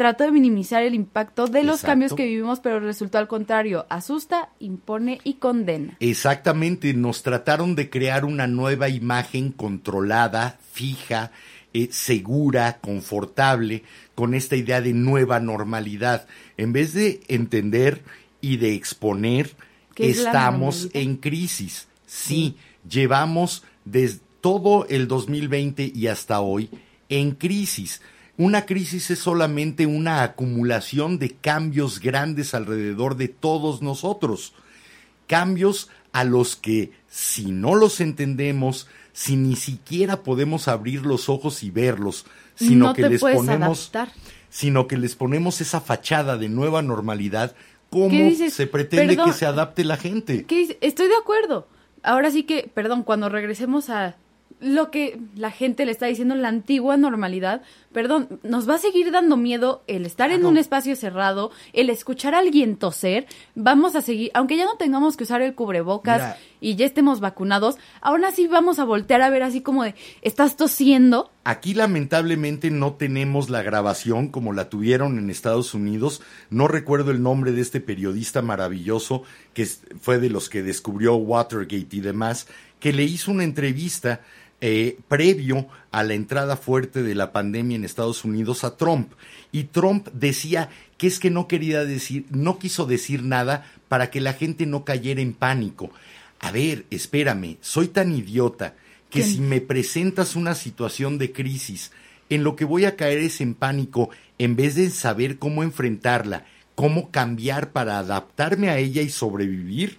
trató de minimizar el impacto de los Exacto. cambios que vivimos, pero resultó al contrario, asusta, impone y condena. Exactamente, nos trataron de crear una nueva imagen controlada, fija, eh, segura, confortable, con esta idea de nueva normalidad. En vez de entender y de exponer, ¿Qué es la estamos en crisis. Sí, llevamos desde todo el 2020 y hasta hoy en crisis. Una crisis es solamente una acumulación de cambios grandes alrededor de todos nosotros cambios a los que si no los entendemos, si ni siquiera podemos abrir los ojos y verlos, sino No que les ponemos adaptar. sino que les ponemos esa fachada de nueva normalidad, ¿cómo se pretende Perdón. que se adapte la gente? Estoy de acuerdo. Ahora sí que, perdón, cuando regresemos a lo que la gente le está diciendo la antigua normalidad, perdón, nos va a seguir dando miedo el estar en un espacio cerrado, el escuchar a alguien toser, vamos a seguir, aunque ya no tengamos que usar el cubrebocas Mira. y ya estemos vacunados, aún así vamos a voltear a ver así como de, ¿estás tosiendo? Aquí lamentablemente no tenemos la grabación como la tuvieron en Estados Unidos. No recuerdo el nombre de este periodista maravilloso que fue de los que descubrió Watergate y demás, que le hizo una entrevista eh, previo a la entrada fuerte de la pandemia en Estados Unidos a Trump. Y Trump decía que es que no quería decir, no quiso decir nada para que la gente no cayera en pánico. A ver, espérame, soy tan idiota que ¿Qué? si me presentas una situación de crisis, en lo que voy a caer es en pánico, en vez de saber cómo enfrentarla, cómo cambiar para adaptarme a ella y sobrevivir,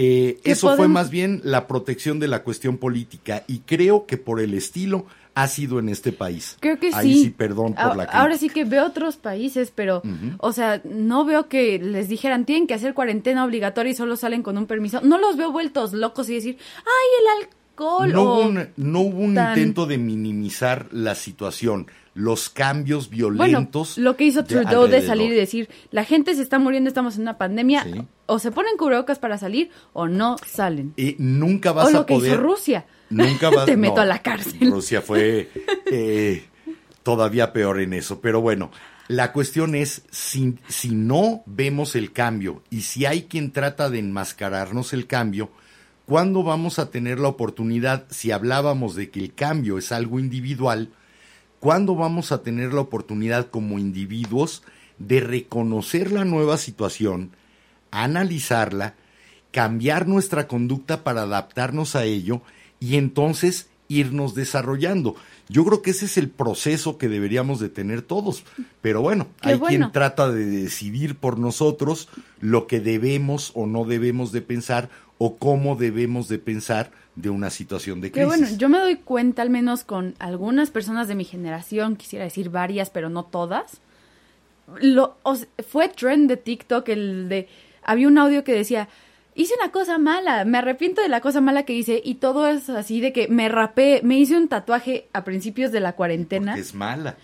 eh, ¿Qué eso fue más bien la protección de la cuestión política y creo que por el estilo ha sido en este país. Creo que Ahí sí. sí, perdón por A- la Ahora crítica. sí que veo otros países, pero, o sea, no veo que les dijeran tienen que hacer cuarentena obligatoria y solo salen con un permiso. No los veo vueltos locos y decir, ay, el alcohol. No o- hubo un, no hubo un tan- intento de minimizar la situación, los cambios Bueno, violentos. lo que hizo de Trudeau de salir y decir, la gente se está muriendo, estamos en una pandemia, Sí. o se ponen cubrebocas para salir o no salen. Eh, nunca vas o lo a que poder. hizo Rusia. Nunca vas Te meto no, a la cárcel. Rusia fue eh, todavía peor en eso. Pero bueno, la cuestión es: si, si no vemos el cambio y si hay quien trata de enmascararnos el cambio, ¿cuándo vamos a tener la oportunidad, si hablábamos de que el cambio es algo individual, ¿cuándo vamos a tener la oportunidad como individuos de reconocer la nueva situación, analizarla, cambiar nuestra conducta para adaptarnos a ello y entonces irnos desarrollando. Yo creo que ese es el proceso que deberíamos de tener todos. Pero bueno, Qué hay bueno. quien trata de decidir por nosotros lo que debemos o no debemos de pensar o cómo debemos de pensar de una situación de Que crisis. bueno, yo me doy cuenta al menos con algunas personas de mi generación, quisiera decir varias, pero no todas. Lo, o fue trend de TikTok el de había un audio que decía, hice una cosa mala, me arrepiento de la cosa mala que hice y todo es así de que me rapé, me hice un tatuaje a principios de la cuarentena. Porque es mala.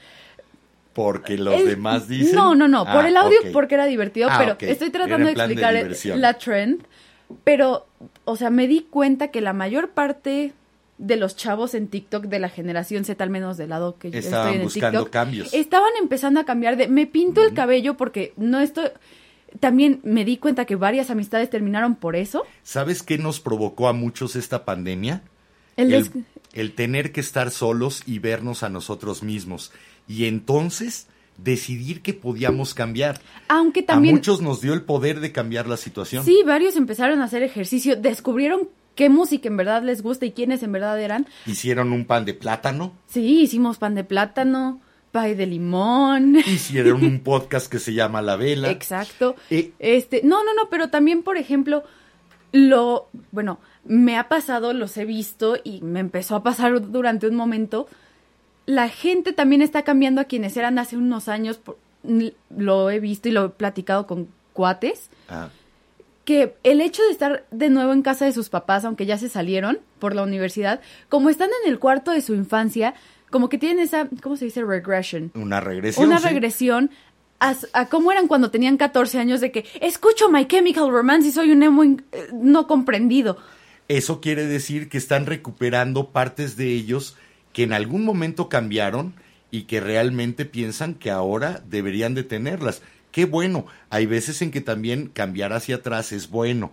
Porque los El- demás dicen. No, no, no, por Ah, el audio porque era divertido, Ah, pero estoy tratando de de explicar diversión. la trend. Pero, o sea, me di cuenta que la mayor parte de los chavos en TikTok de la generación Z, al menos del lado que yo Estaban estoy en el buscando TikTok, cambios. estaban empezando a cambiar de, me pinto el cabello porque no estoy... También me di cuenta que varias amistades terminaron por eso. ¿Sabes qué nos provocó a muchos esta pandemia? El el, des- el tener que estar solos y vernos a nosotros mismos. Y entonces decidir que podíamos cambiar. Aunque A también... muchos nos dio el poder de cambiar la situación. Sí, varios empezaron a hacer ejercicio, descubrieron qué música en verdad les gusta y quiénes en verdad eran. Hicieron un pan de plátano, Sí, hicimos pan de plátano, pay de limón. hicieron un podcast que se llama La Vela. Exacto. Eh, Este, no, no, no, pero también, por ejemplo, lo, bueno, me ha pasado, los he visto y me empezó a pasar durante un momento. La gente también está cambiando a quienes eran hace unos años. por- Lo he visto y lo he platicado con cuates. ah, que el hecho de estar de nuevo en casa de sus papás, aunque ya se salieron por la universidad, como están en el cuarto de su infancia, como que tienen esa, ¿cómo se dice? Regression. una regresión. Una sí. regresión a, a cómo eran cuando tenían 14 años de que escucho My Chemical Romance y soy un emo eh, no comprendido. Eso quiere decir que están recuperando partes de ellos que en algún momento cambiaron y que realmente piensan que ahora deberían de tenerlas. Qué bueno. Hay veces en que también cambiar hacia atrás es bueno.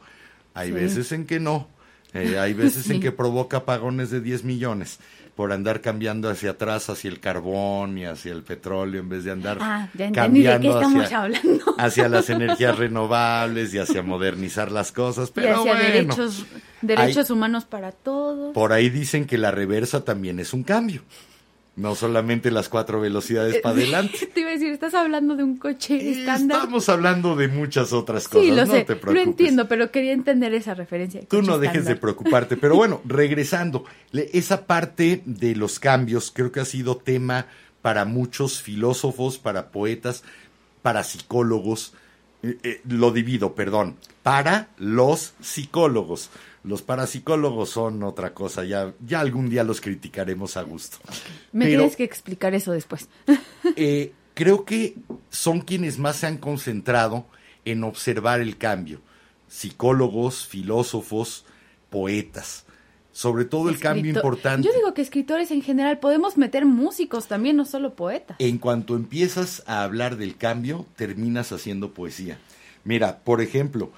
Hay Sí. veces en que no. Eh, hay veces en que provoca apagones de 10 millones por andar cambiando hacia atrás, hacia el carbón y hacia el petróleo, en vez de andar Ah, ya entendí de qué cambiando estamos hacia, hablando. hacia las energías renovables y hacia modernizar las cosas. y Pero hacia bueno, derechos, derechos humanos para todos. por ahí dicen que la reversa también es un cambio. No solamente las cuatro velocidades para adelante. Te iba a decir, estás hablando de un coche estándar. Estamos hablando de muchas otras cosas. Sí, lo no sé, te lo preocupes. entiendo, pero quería entender esa referencia. Tú no dejes de preocuparte. Pero bueno, regresando, esa parte de los cambios creo que ha sido tema para muchos filósofos, para poetas, para psicólogos. Eh, eh, lo divido, perdón, para los psicólogos. Los parapsicólogos son otra cosa, ya, ya algún día los criticaremos a gusto. Me Pero- tienes que explicar eso después. eh, creo que son quienes más se han concentrado en observar el cambio. Psicólogos, filósofos, poetas. Sobre todo el cambio importante. Yo digo que escritores en general podemos meter músicos también, no solo poetas. En cuanto empiezas a hablar del cambio, terminas haciendo poesía. Mira, por ejemplo,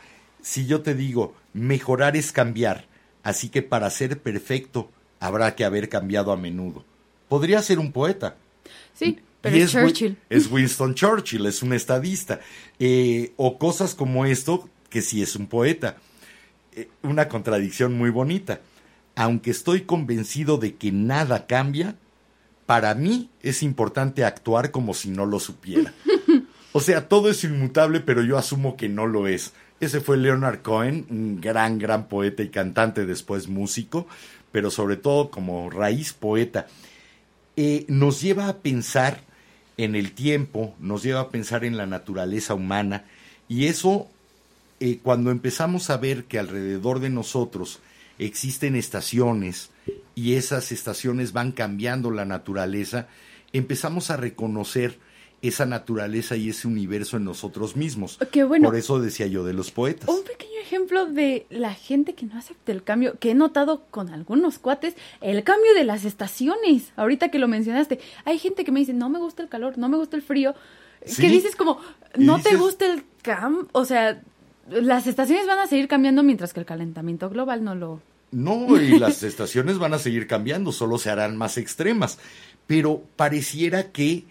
si yo te digo, mejorar es cambiar, así que para ser perfecto habrá que haber cambiado a menudo. Podría ser un poeta. Sí, pero es Churchill. Es Winston Churchill, es un estadista. Eh, o cosas como esto, que sí es un poeta. Eh, una contradicción muy bonita. Aunque estoy convencido de que nada cambia, para mí es importante actuar como si no lo supiera. O sea, todo es inmutable, pero yo asumo que no lo es. Ese fue Leonard Cohen, un gran, gran poeta y cantante, después músico, pero sobre todo como raíz poeta. Eh, nos lleva a pensar en el tiempo, nos lleva a pensar en la naturaleza humana, y eso, eh, cuando empezamos a ver que alrededor de nosotros existen estaciones y esas estaciones van cambiando la naturaleza, empezamos a reconocer esa naturaleza y ese universo en nosotros mismos. Qué bueno. Por eso decía yo de los poetas. Un pequeño ejemplo de la gente que no acepta el cambio, que he notado con algunos cuates, el cambio de las estaciones. Ahorita que lo mencionaste, hay gente que me dice, no me gusta el calor, no me gusta el frío. Sí. Que dices como, no te gusta el cambio. O sea, las estaciones van a seguir cambiando mientras que el calentamiento global no lo... No, y las estaciones van a seguir cambiando, solo se harán más extremas. Pero pareciera que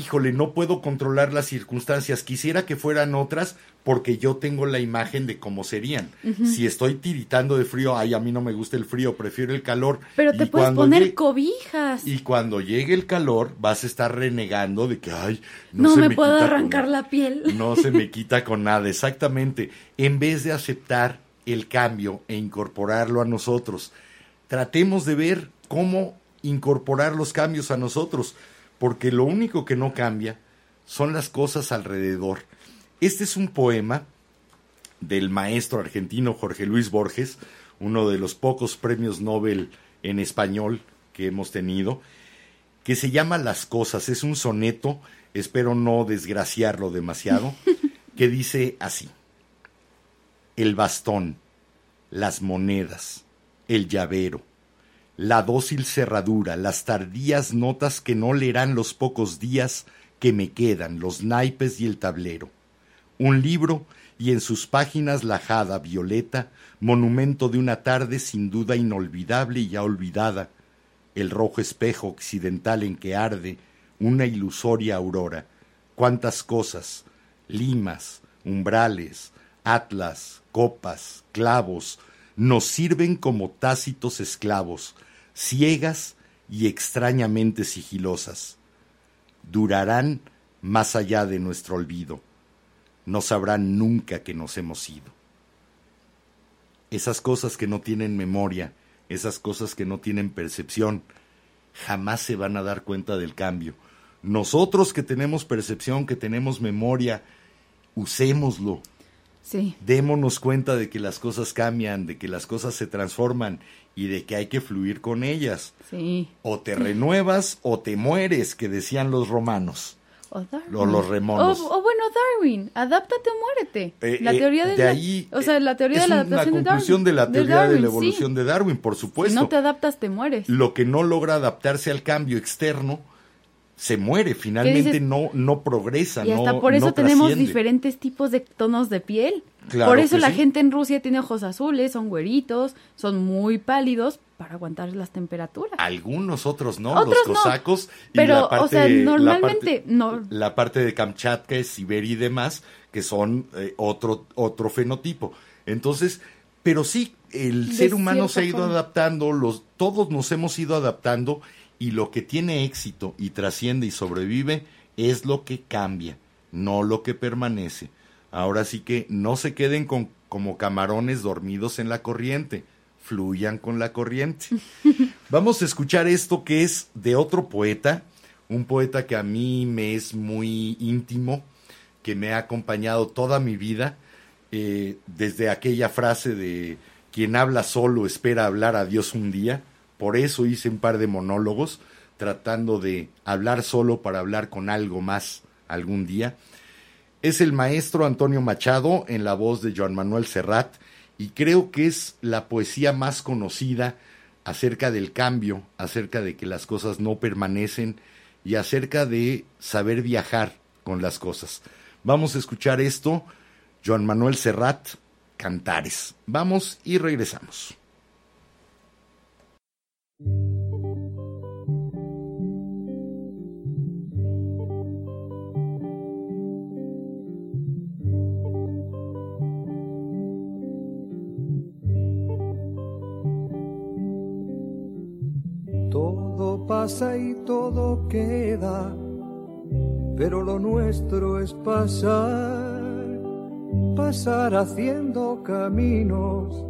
híjole, no puedo controlar las circunstancias, quisiera que fueran otras porque yo tengo la imagen de cómo serían. Si estoy tiritando de frío, ay, a mí no me gusta el frío, prefiero el calor. Pero te Y puedes poner cobijas. Y cuando llegue el calor, vas a estar renegando de que, ay, no, no se me, puedo quita arrancar nada". la piel. No se me quita con nada, exactamente. En vez de aceptar el cambio e incorporarlo a nosotros, tratemos de ver cómo incorporar los cambios a nosotros, porque lo único que no cambia son las cosas alrededor. Este es un poema del maestro argentino Jorge Luis Borges, uno de los pocos premios Nobel en español que hemos tenido, que se llama Las Cosas. Es un soneto, espero no desgraciarlo demasiado, que dice así. El bastón, las monedas, el llavero, la dócil cerradura, las tardías notas que no leerán los pocos días que me quedan, los naipes y el tablero. Un libro y en sus páginas la jada violeta, monumento de una tarde sin duda inolvidable y ya olvidada, el rojo espejo occidental en que arde una ilusoria aurora. Cuántas cosas, limas, umbrales, atlas, copas, clavos, nos sirven como tácitos esclavos, ciegas y extrañamente sigilosas. Durarán más allá de nuestro olvido. No sabrán nunca que nos hemos ido. Esas cosas que no tienen memoria, esas cosas que no tienen percepción, jamás se van a dar cuenta del cambio. Nosotros que tenemos percepción, que tenemos memoria, usémoslo, Sí. démonos cuenta de que las cosas cambian, de que las cosas se transforman y de que hay que fluir con ellas. Sí. O te renuevas o te mueres, que decían los romanos. O Darwin. Lo- los remonos. O, o bueno, Darwin, adáptate o muérete. Eh, la eh, teoría de, de la- ahí o sea, la teoría es de la una adaptación de conclusión Darwin. de la teoría de, Darwin, la sí. evolución de Darwin, por supuesto. Si no te adaptas, te mueres. Lo que no logra adaptarse al cambio externo se muere, finalmente dices? no no progresa, Y hasta no por eso no tenemos trasciende. diferentes tipos de tonos de piel. Claro por eso la sí. gente en Rusia tiene ojos azules, son güeritos, son muy pálidos para aguantar las temperaturas. Algunos otros no, Otros los no. cosacos y Pero, la o sea, la normalmente parte- no. la parte de Kamchatka, Siberia y demás, que son eh, otro, otro fenotipo. Entonces, pero sí, el De ser humano se ha ido forma. adaptando, los, todos nos hemos ido adaptando y lo que tiene éxito y trasciende y sobrevive es lo que cambia, no lo que permanece. Ahora sí que no se queden con, como camarones dormidos en la corriente, fluyan con la corriente. Vamos a escuchar esto que es de otro poeta, un poeta que a mí me es muy íntimo, que me ha acompañado toda mi vida, eh, desde aquella frase de quien habla solo espera hablar a Dios un día, por eso hice un par de monólogos, tratando de hablar solo para hablar con algo más algún día. Es el maestro Antonio Machado en la voz de Joan Manuel Serrat y creo que es la poesía más conocida acerca del cambio, acerca de que las cosas no permanecen y acerca de saber viajar con las cosas. Vamos a escuchar esto, Joan Manuel Serrat, Cantares. Vamos y regresamos. Todo pasa y todo queda, pero lo nuestro es pasar, pasar haciendo caminos,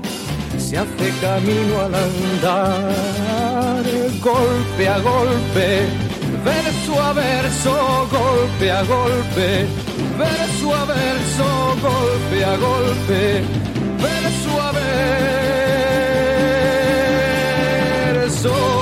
se hace camino al andar, golpe a golpe, verso a verso, golpe a golpe, verso a verso, golpe a golpe, verso a verso.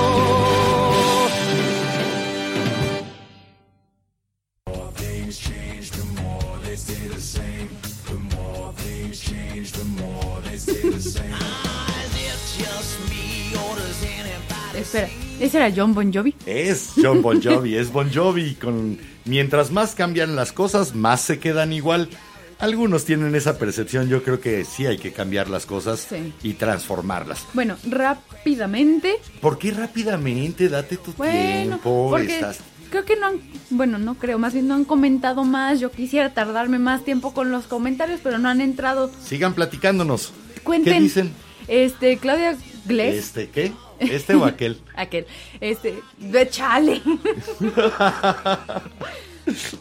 Espera, ¿ese era John Bon Jovi? Es John Bon Jovi, es Bon Jovi. Con, mientras más cambian las cosas, más se quedan igual. Algunos tienen esa percepción, yo creo que sí hay que cambiar las cosas Sí. y transformarlas. Bueno, rápidamente. ¿Por qué rápidamente? Date tu Bueno, tiempo. porque estás- creo que no han, bueno, no creo, más bien no han comentado más. Yo quisiera tardarme más tiempo con los comentarios, pero no han entrado. Sigan platicándonos. Cuenten. ¿Qué dicen? Este, Claudia Gless. ¿Este qué? ¿Este o aquel? Aquel. Este, de chale.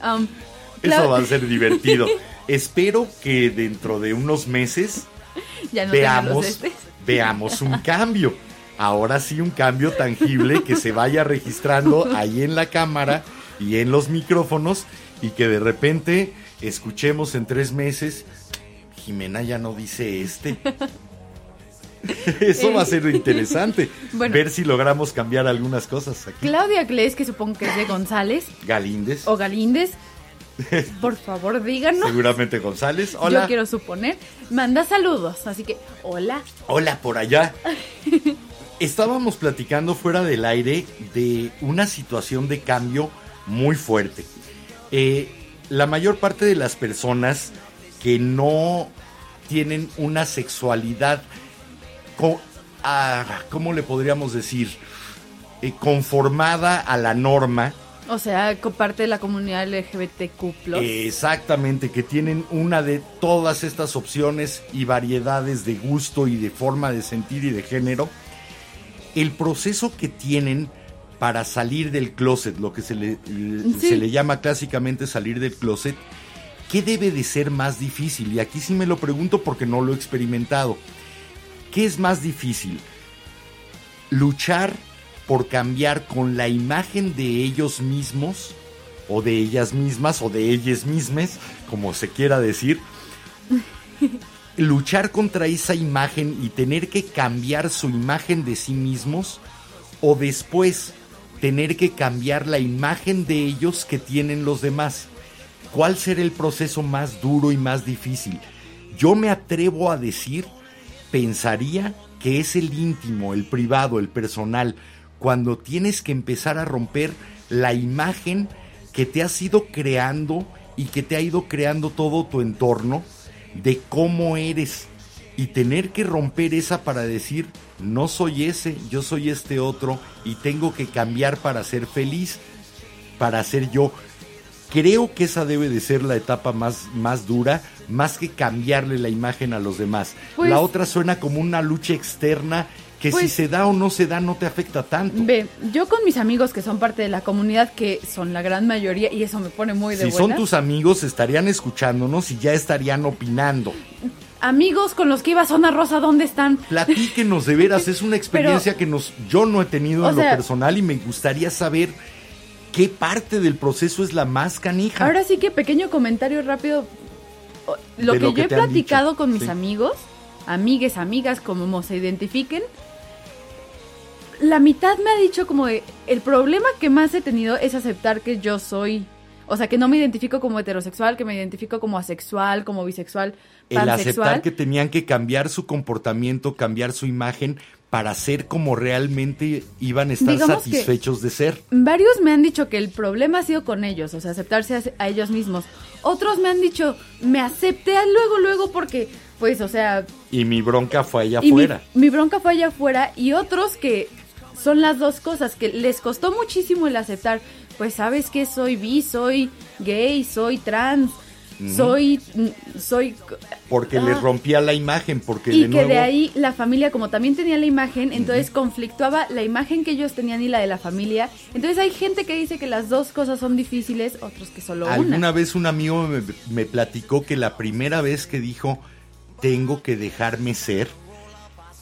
Um, Eso va a ser divertido. Espero que dentro de unos meses ya no veamos, estes. veamos un cambio. Ahora sí un cambio tangible que se vaya registrando ahí en la cámara y en los micrófonos y que de repente escuchemos en tres meses, Jimena ya no dice este. Eso va a ser interesante. Bueno. Ver si logramos cambiar algunas cosas aquí. Claudia Gless, que supongo que es de González Galíndez, o Galíndez. Por favor, díganos. seguramente González. Hola. Yo quiero suponer. Manda saludos, así que, hola. Hola por allá. Estábamos platicando fuera del aire de una situación de cambio muy fuerte. Eh, la mayor parte de las personas que no tienen una sexualidad, ¿cómo le podríamos decir? Eh, conformada a la norma, O sea, comparte de la comunidad LGBTQ. Exactamente, que tienen una de todas estas opciones y variedades de gusto y de forma de sentir y de género. El proceso que tienen para salir del closet, lo que se le, se le llama clásicamente salir del closet, ¿qué debe de ser más difícil? Y aquí sí me lo pregunto porque no lo he experimentado. ¿Qué es más difícil? Luchar por cambiar con la imagen de ellos mismos o de ellas mismas o de ellas mismas, como se quiera decir, luchar contra esa imagen y tener que cambiar su imagen de sí mismos o después tener que cambiar la imagen de ellos que tienen los demás. ¿Cuál será el proceso más duro y más difícil? Yo me atrevo a decir, pensaría que es el íntimo, el privado, el personal, cuando tienes que empezar a romper la imagen que te has ido creando y que te ha ido creando todo tu entorno de cómo eres y tener que romper esa para decir, no soy ese, yo soy este otro y tengo que cambiar para ser feliz, para ser yo. Creo que esa debe de ser la etapa más, más dura más que cambiarle la imagen a los demás. Pues- la otra suena como una lucha externa que si Pues- se da o no se da no te afecta tanto. Ve, yo con mis amigos que son parte de la comunidad, que son la gran mayoría, y eso me pone muy de Si son tus amigos, estarían escuchándonos y ya estarían opinando. Amigos con los que iba a Zona Rosa, ¿dónde están? Platíquenos, de veras, es una experiencia que nos, yo no he tenido en sea- lo personal y me gustaría saber qué parte del proceso es la más canija. Ahora sí que pequeño comentario rápido. Lo De que lo yo que he platicado con mis sí. amigos, amigues, amigas, como se identifiquen, la mitad me ha dicho como de, el problema que más he tenido es aceptar que yo soy, o sea, que no me identifico como heterosexual, que me identifico como asexual, como bisexual, el aceptar pansexual. que tenían que cambiar su comportamiento, cambiar su imagen para ser como realmente iban a estar Digamos satisfechos de ser. Varios me han dicho que el problema ha sido con ellos, o sea, aceptarse a, a ellos mismos. Otros me han dicho, me acepté luego, luego porque, pues, o sea, Y mi bronca fue allá Y mi, afuera. mi bronca fue allá afuera y otros que son las dos cosas, que les costó muchísimo el aceptar, pues sabes que soy bi, soy gay, soy trans, soy, soy... Porque Ah. les rompía la imagen, porque Y de que nuevo... de ahí la familia, como también tenía la imagen, entonces conflictuaba la imagen que ellos tenían y la de la familia. Entonces hay gente que dice que las dos cosas son difíciles, otros que solo Alguna una. vez un amigo me, me platicó que la primera vez que dijo tengo que dejarme ser,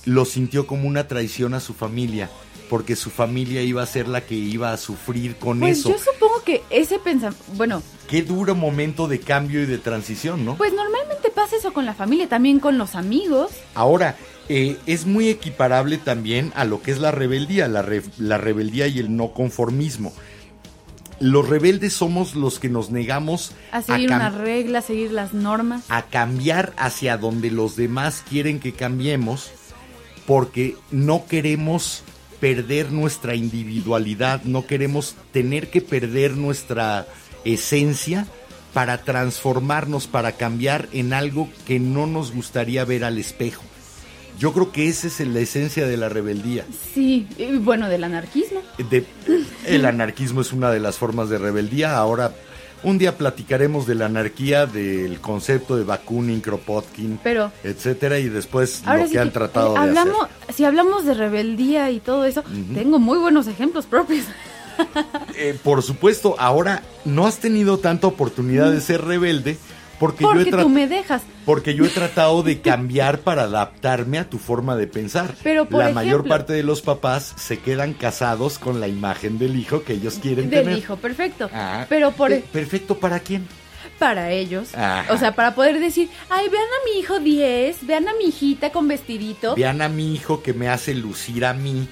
lo sintió como una traición a su familia, porque su familia iba a ser la que iba a sufrir con Pues eso. yo supongo que ese pensamiento, bueno, Qué duro momento de cambio y de transición, ¿no? pues normalmente pasa eso con la familia, también con los amigos. Ahora, eh, es muy equiparable también a lo que es la rebeldía, la, re- la rebeldía y el no conformismo. Los rebeldes somos los que nos negamos A seguir cam- una regla, a seguir las normas. a cambiar hacia donde los demás quieren que cambiemos porque no queremos perder nuestra individualidad, no queremos tener que perder nuestra esencia para transformarnos, para cambiar en algo que no nos gustaría ver al espejo. Yo creo que esa es la esencia de la rebeldía. Sí, y bueno, del anarquismo. De- el anarquismo es una de las formas de rebeldía. Ahora, un día platicaremos de la anarquía, del concepto de Bakunin, Kropotkin, Pero- etcétera, y después Ahora lo sí que han que, tratado eh, de hacer. Si hablamos de rebeldía y todo eso, tengo muy buenos ejemplos propios. Eh, por supuesto, ahora no has tenido tanta oportunidad de ser rebelde porque, yo he tú me dejas. porque yo he tratado de cambiar para adaptarme a tu forma de pensar. Pero, por la mayor parte de los papás se quedan casados con la imagen del hijo que ellos quieren Del tener. hijo, perfecto. Ah, Pero por eh, perfecto para quién? para ellos, Ajá. o sea, para poder decir, ay, vean a mi hijo 10, vean a mi hijita con vestidito. Vean a mi hijo que me hace lucir a mí.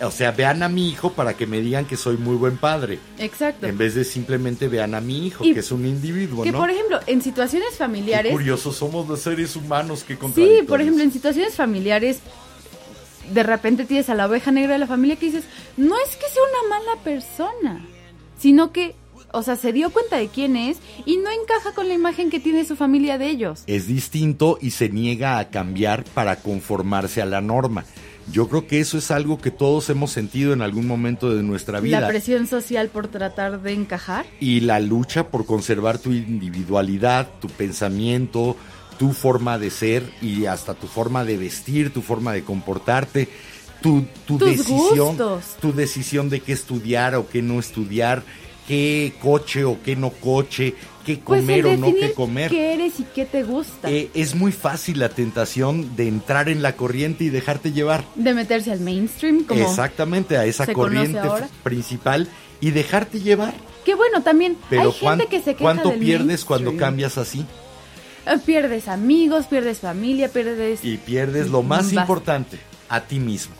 O sea, vean a mi hijo para que me digan que soy muy buen padre. Exacto. En vez de simplemente vean a mi hijo, Y que es un individuo, que ¿no? por ejemplo, en situaciones Qué familiares, curiosos somos los seres humanos que sí, por ejemplo, en situaciones familiares, de repente tienes a la oveja negra de la familia que dices, no es que sea una mala persona, sino que, o sea, se dio cuenta de quién es y no encaja con la imagen que tiene su familia de ellos. Es distinto y se niega a cambiar para conformarse a la norma. Yo creo que eso es algo que todos hemos sentido en algún momento de nuestra vida. La presión social por tratar de encajar. y la lucha por conservar tu individualidad, tu pensamiento, tu forma de ser y hasta tu forma de vestir, tu forma de comportarte, tu, tu Tus decisión, gustos. tu decisión de qué estudiar o qué no estudiar, qué coche o qué no coche, qué Pues comer o no qué comer. qué eres y qué te gusta. Eh, es muy fácil la tentación de entrar en la corriente y dejarte llevar. de meterse al mainstream, como Exactamente, a esa corriente principal y dejarte llevar. que bueno, también Pero hay ¿cuán- gente que se queja ¿cuánto del pierdes cuando cambias así? Eh, Pierdes amigos, pierdes familia, pierdes Y pierdes lo más Basta. importante, a ti mismo.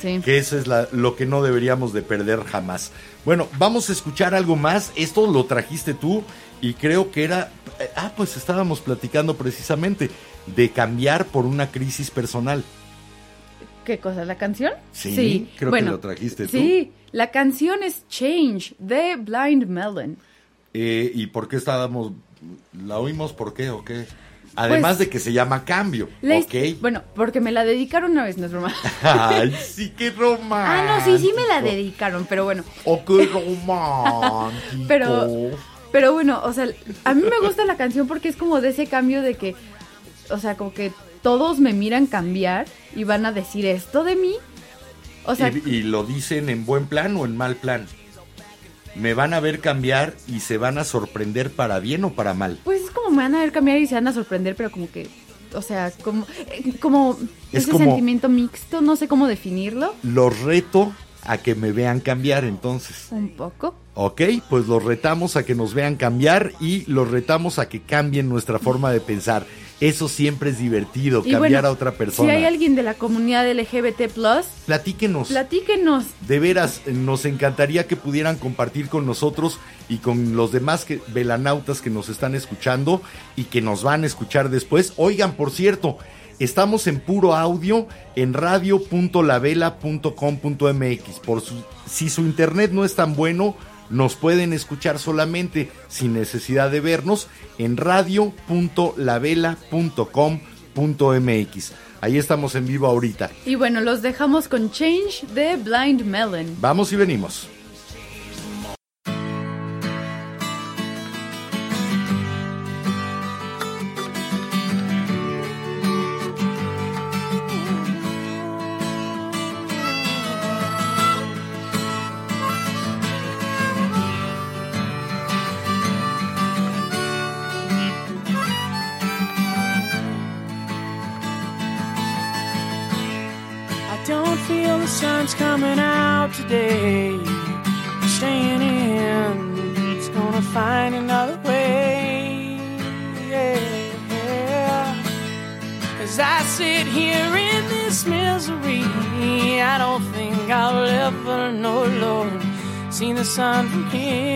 Sí. Que eso es la- lo que no deberíamos de perder jamás. Bueno, vamos a escuchar algo más. Esto lo trajiste tú y creo que era... eh, Ah, pues estábamos platicando precisamente de cambiar por una crisis personal. ¿Qué cosa? ¿La canción? Sí, creo que lo trajiste tú. Sí, la canción es Change de Blind Melon. Eh, ¿Y por qué estábamos... ¿La oímos por qué o qué? Además de que se llama cambio, ¿ok? Bueno, porque me la dedicaron una vez, no es broma. Ay, sí, qué romántico. ah, no, sí, sí me la dedicaron, pero bueno. Oh, qué romántico. Pero- Pero bueno, o sea, a mí me gusta la canción porque es como de ese cambio de que, o sea, como que todos me miran cambiar y van a decir esto de mí. O sea, y, y lo dicen en buen plan o en mal plan. Me van a ver cambiar y se van a sorprender para bien o para mal. pues es como me van a ver cambiar y se van a sorprender, pero como que, o sea, como, eh, como Es ese como- sentimiento mixto, no sé cómo definirlo, Los reto a que me vean cambiar entonces. un poco. Ok, pues los retamos a que nos vean cambiar y los retamos a que cambien nuestra forma de pensar. Eso siempre es divertido, Y cambiar bueno, a otra persona. Si hay alguien de la comunidad LGBT+, Platíquenos. platíquenos. De veras, nos encantaría que pudieran compartir con nosotros y con los demás que, velanautas que nos están escuchando y que nos van a escuchar después. Oigan, por cierto, estamos en puro audio en radio.lavela.com.mx. Por su, si su internet no es tan bueno, nos pueden escuchar solamente sin necesidad de vernos en radio.lavela.com.mx. Ahí estamos en vivo ahorita. Y bueno, los dejamos con Change de Blind Melon. Vamos y venimos. Sun from here.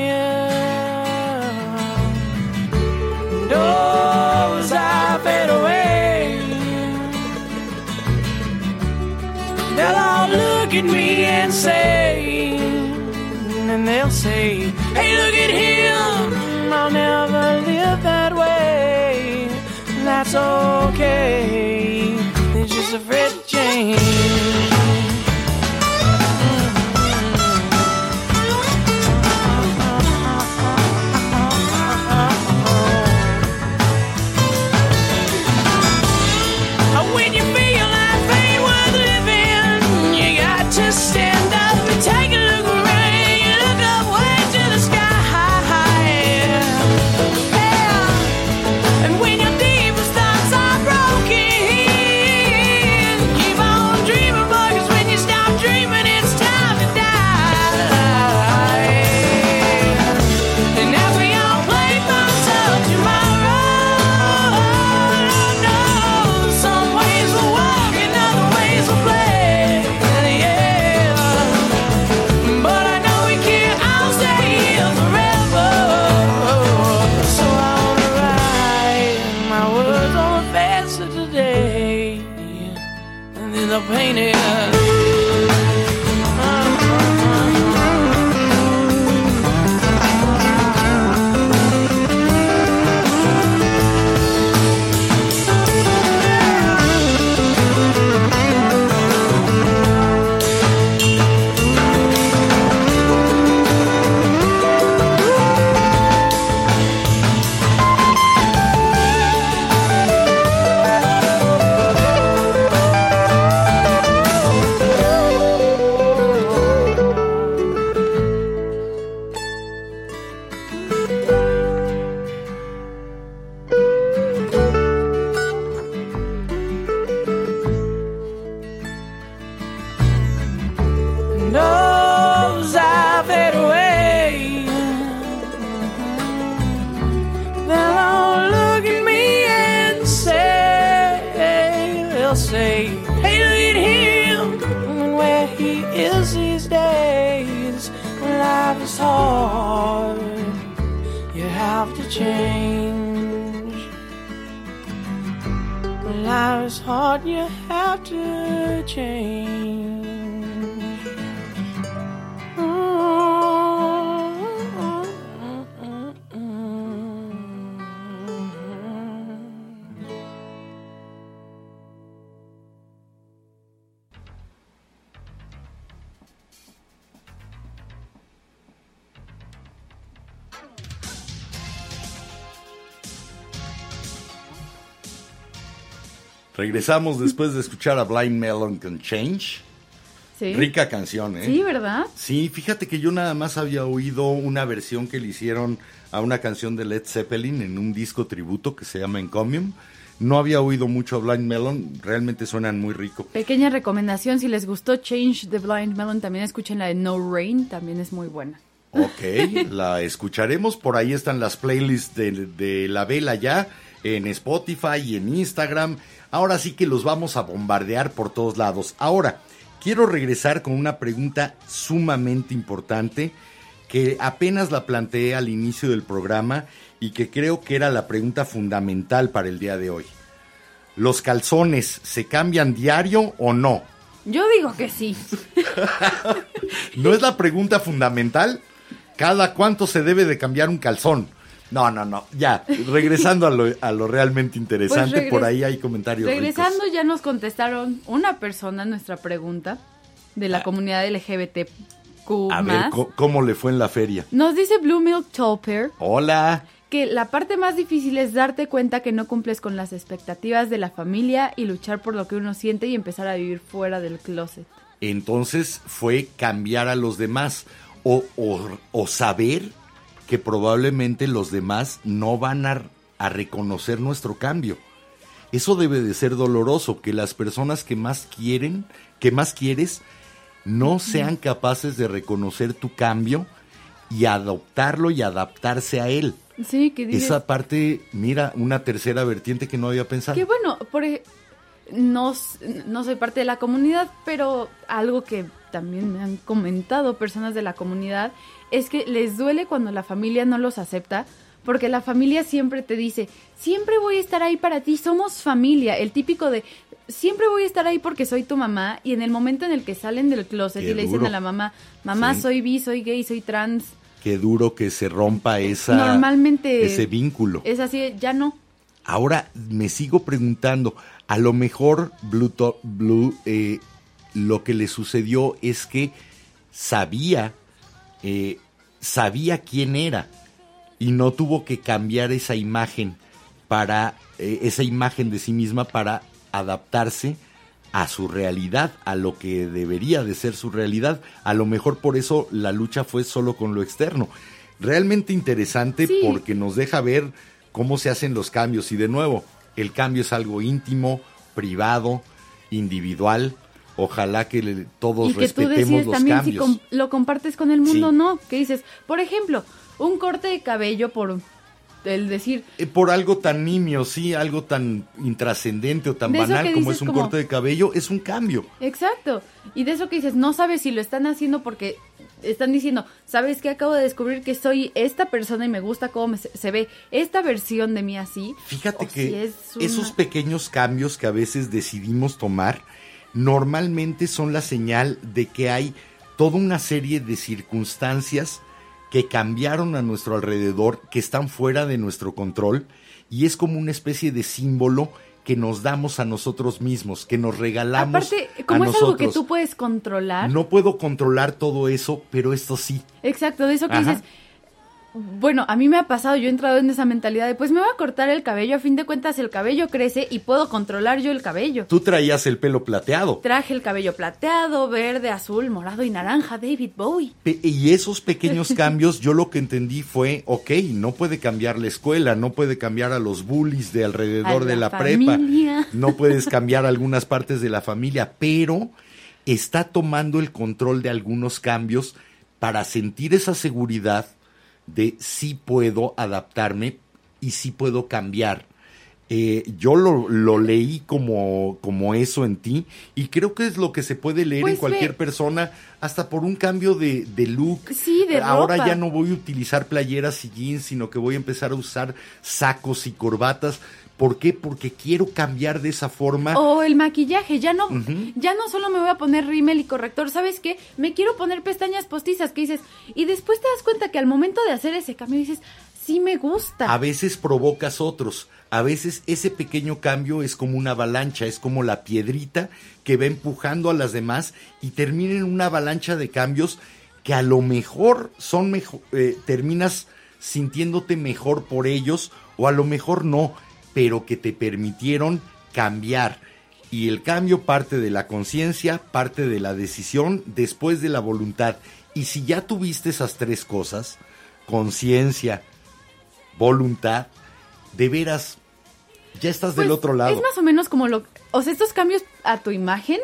Regresamos después de escuchar a Blind Melon con Change. Sí. Rica canción, ¿eh? Sí, ¿verdad? Sí, fíjate que yo nada más había oído una versión que le hicieron a una canción de Led Zeppelin en un disco tributo que se llama Encomium. No había oído mucho a Blind Melon, realmente suenan muy rico. Pequeña recomendación, si les gustó Change the Blind Melon, también escuchen la de No Rain, también es muy buena. Ok, la escucharemos. Por ahí están las playlists de, de La Vela ya en Spotify y en Instagram. Ahora sí que los vamos a bombardear por todos lados. Ahora, quiero regresar con una pregunta sumamente importante que apenas la planteé al inicio del programa y que creo que era la pregunta fundamental para el día de hoy. ¿Los calzones se cambian diario o no? Yo digo que sí. ¿No es la pregunta fundamental? ¿Cada cuánto se debe de cambiar un calzón? No, no, no. Ya, regresando a lo, a lo realmente interesante, Pues regres- por ahí hay comentarios Regresando, ricos. ya nos contestaron una persona nuestra pregunta de la comunidad LGBTQ+. A ver, ¿cómo le fue en la feria? Nos dice Blue Milk Tolper Hola. que la parte más difícil es darte cuenta que no cumples con las expectativas de la familia y luchar por lo que uno siente y empezar a vivir fuera del closet. Entonces fue cambiar a los demás o, o- o saber que probablemente los demás no van a, a reconocer nuestro cambio. Eso debe de ser doloroso, que las personas que más quieren, que más quieres, no sean capaces de reconocer tu cambio y adoptarlo y adaptarse a él. Sí, que dices, Esa parte, mira, una tercera vertiente que no había pensado. que bueno, por ej- no, no soy parte de la comunidad, pero algo que también me han comentado personas de la comunidad es que les duele cuando la familia no los acepta, porque la familia siempre te dice, siempre voy a estar ahí para ti, somos familia, el típico de, siempre voy a estar ahí porque soy tu mamá, y en el momento en el que salen del closet Qué y le dicen duro. a la mamá, mamá, Sí. soy bi, soy gay, soy trans, Qué duro que se rompa esa, Normalmente- ese vínculo. es así, ya no. Ahora me sigo preguntando, a lo mejor Blue, To- Blue eh, lo que le sucedió es que sabía, eh, sabía quién era y no tuvo que cambiar esa imagen para, eh, esa imagen de sí misma para adaptarse a su realidad, a lo que debería de ser su realidad. A lo mejor por eso la lucha fue solo con lo externo. Realmente interesante Sí. porque nos deja ver cómo se hacen los cambios. Y de nuevo, el cambio es algo íntimo, privado, individual. Ojalá que le- todos y que tú respetemos decides los también cambios. si com- lo compartes con el mundo o Sí. no. Que dices, por ejemplo, un corte de cabello por el decir, Eh, por algo tan nimio, sí, algo tan intrascendente o tan banal como es un como- corte de cabello, es un cambio. exacto. Y de eso que dices, no sabes si lo están haciendo porque están diciendo, sabes que acabo de descubrir que soy esta persona y me gusta cómo me se, ve esta versión de mí así. Fíjate que si es una- esos pequeños cambios que a veces decidimos tomar normalmente son la señal de que hay toda una serie de circunstancias que cambiaron a nuestro alrededor, que están fuera de nuestro control y es como una especie de símbolo que nos damos a nosotros mismos, que nos regalamos Aparte, a como es algo que nosotros. tú puedes controlar. No puedo controlar todo eso, pero esto sí. Exacto, de eso que Ajá. dices. Bueno, a mí me ha pasado, yo he entrado en esa mentalidad de pues me voy a cortar el cabello, a fin de cuentas el cabello crece y puedo controlar yo el cabello. Tú traías el pelo plateado. Traje el cabello plateado, verde, azul, morado y naranja, David Bowie. Pe- Y esos pequeños cambios, yo lo que entendí fue, ok, no puede cambiar la escuela, no puede cambiar a los bullies de alrededor de la prepa, no puedes cambiar algunas partes de la familia, pero está tomando el control de algunos cambios para sentir esa seguridad de sí puedo adaptarme y sí puedo cambiar. Eh, yo lo, lo leí como, como eso en ti y creo que es lo que se puede leer Pues en cualquier ve. persona, hasta por un cambio de, de look. Sí, de Ahora ropa. ya no voy a utilizar playeras y jeans, sino que voy a empezar a usar sacos y corbatas. ¿Por qué? Porque quiero cambiar de esa forma. O el maquillaje, ya no, ya no solo me voy a poner rímel y corrector, ¿sabes qué? Me quiero poner pestañas postizas, que dices, y después te das cuenta que al momento de hacer ese cambio dices, sí me gusta. A veces provocas otros. A veces ese pequeño cambio es como una avalancha, es como la piedrita que va empujando a las demás y termina en una avalancha de cambios que a lo mejor son mejor, eh, terminas sintiéndote mejor por ellos o a lo mejor no, pero que te permitieron cambiar. Y el cambio parte de la conciencia, parte de la decisión, después de la voluntad. Y si ya tuviste esas tres cosas, conciencia, voluntad, de veras, ya estás del Pues, otro lado. Es más o menos como lo... O sea, estos cambios a tu imagen,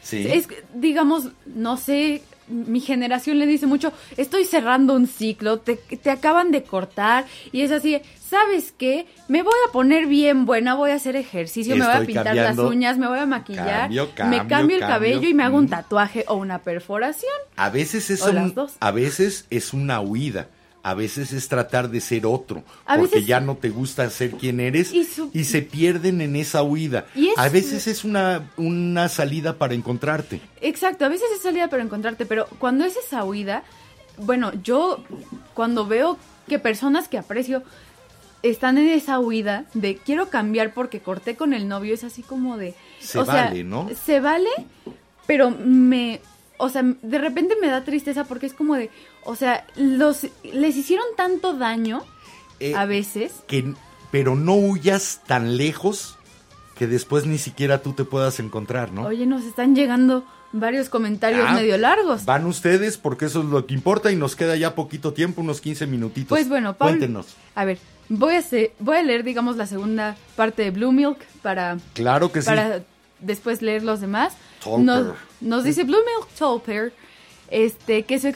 Sí. es, digamos, no sé, mi generación le dice mucho, estoy cerrando un ciclo, te, te acaban de cortar y es así, ¿sabes qué? Me voy a poner bien buena, voy a hacer ejercicio, me voy a pintar las uñas, me voy a maquillar, Cambio, me cambio, el cambio. cabello y me hago un tatuaje o una perforación. A veces es un- a veces es una huida. A veces es tratar de ser otro, A porque veces- ya no te gusta ser quien eres Y se pierden en esa huida. Y es- A veces es una, una salida para encontrarte. Exacto, a veces es salida para encontrarte, pero cuando es esa huida, bueno, yo cuando veo que personas que aprecio están en esa huida de quiero cambiar porque corté con el novio, es así como de... Se o sea, vale, ¿no? Se vale, pero me... O sea, de repente me da tristeza porque es como de... O sea, los les hicieron tanto daño Eh, a veces. que, pero no huyas tan lejos que después ni siquiera tú te puedas encontrar, ¿no? Oye, nos están llegando varios comentarios Ah, medio largos. Van ustedes porque eso es lo que importa y nos queda ya poquito tiempo, unos 15 minutitos. Pues bueno, Pablo, Cuéntenos. A ver, voy a, hacer- voy a leer, digamos, la segunda parte de Blue Milk para, Claro que sí. para después leer los demás. Nos, nos dice Blue Milk Tall Pear, este, que su,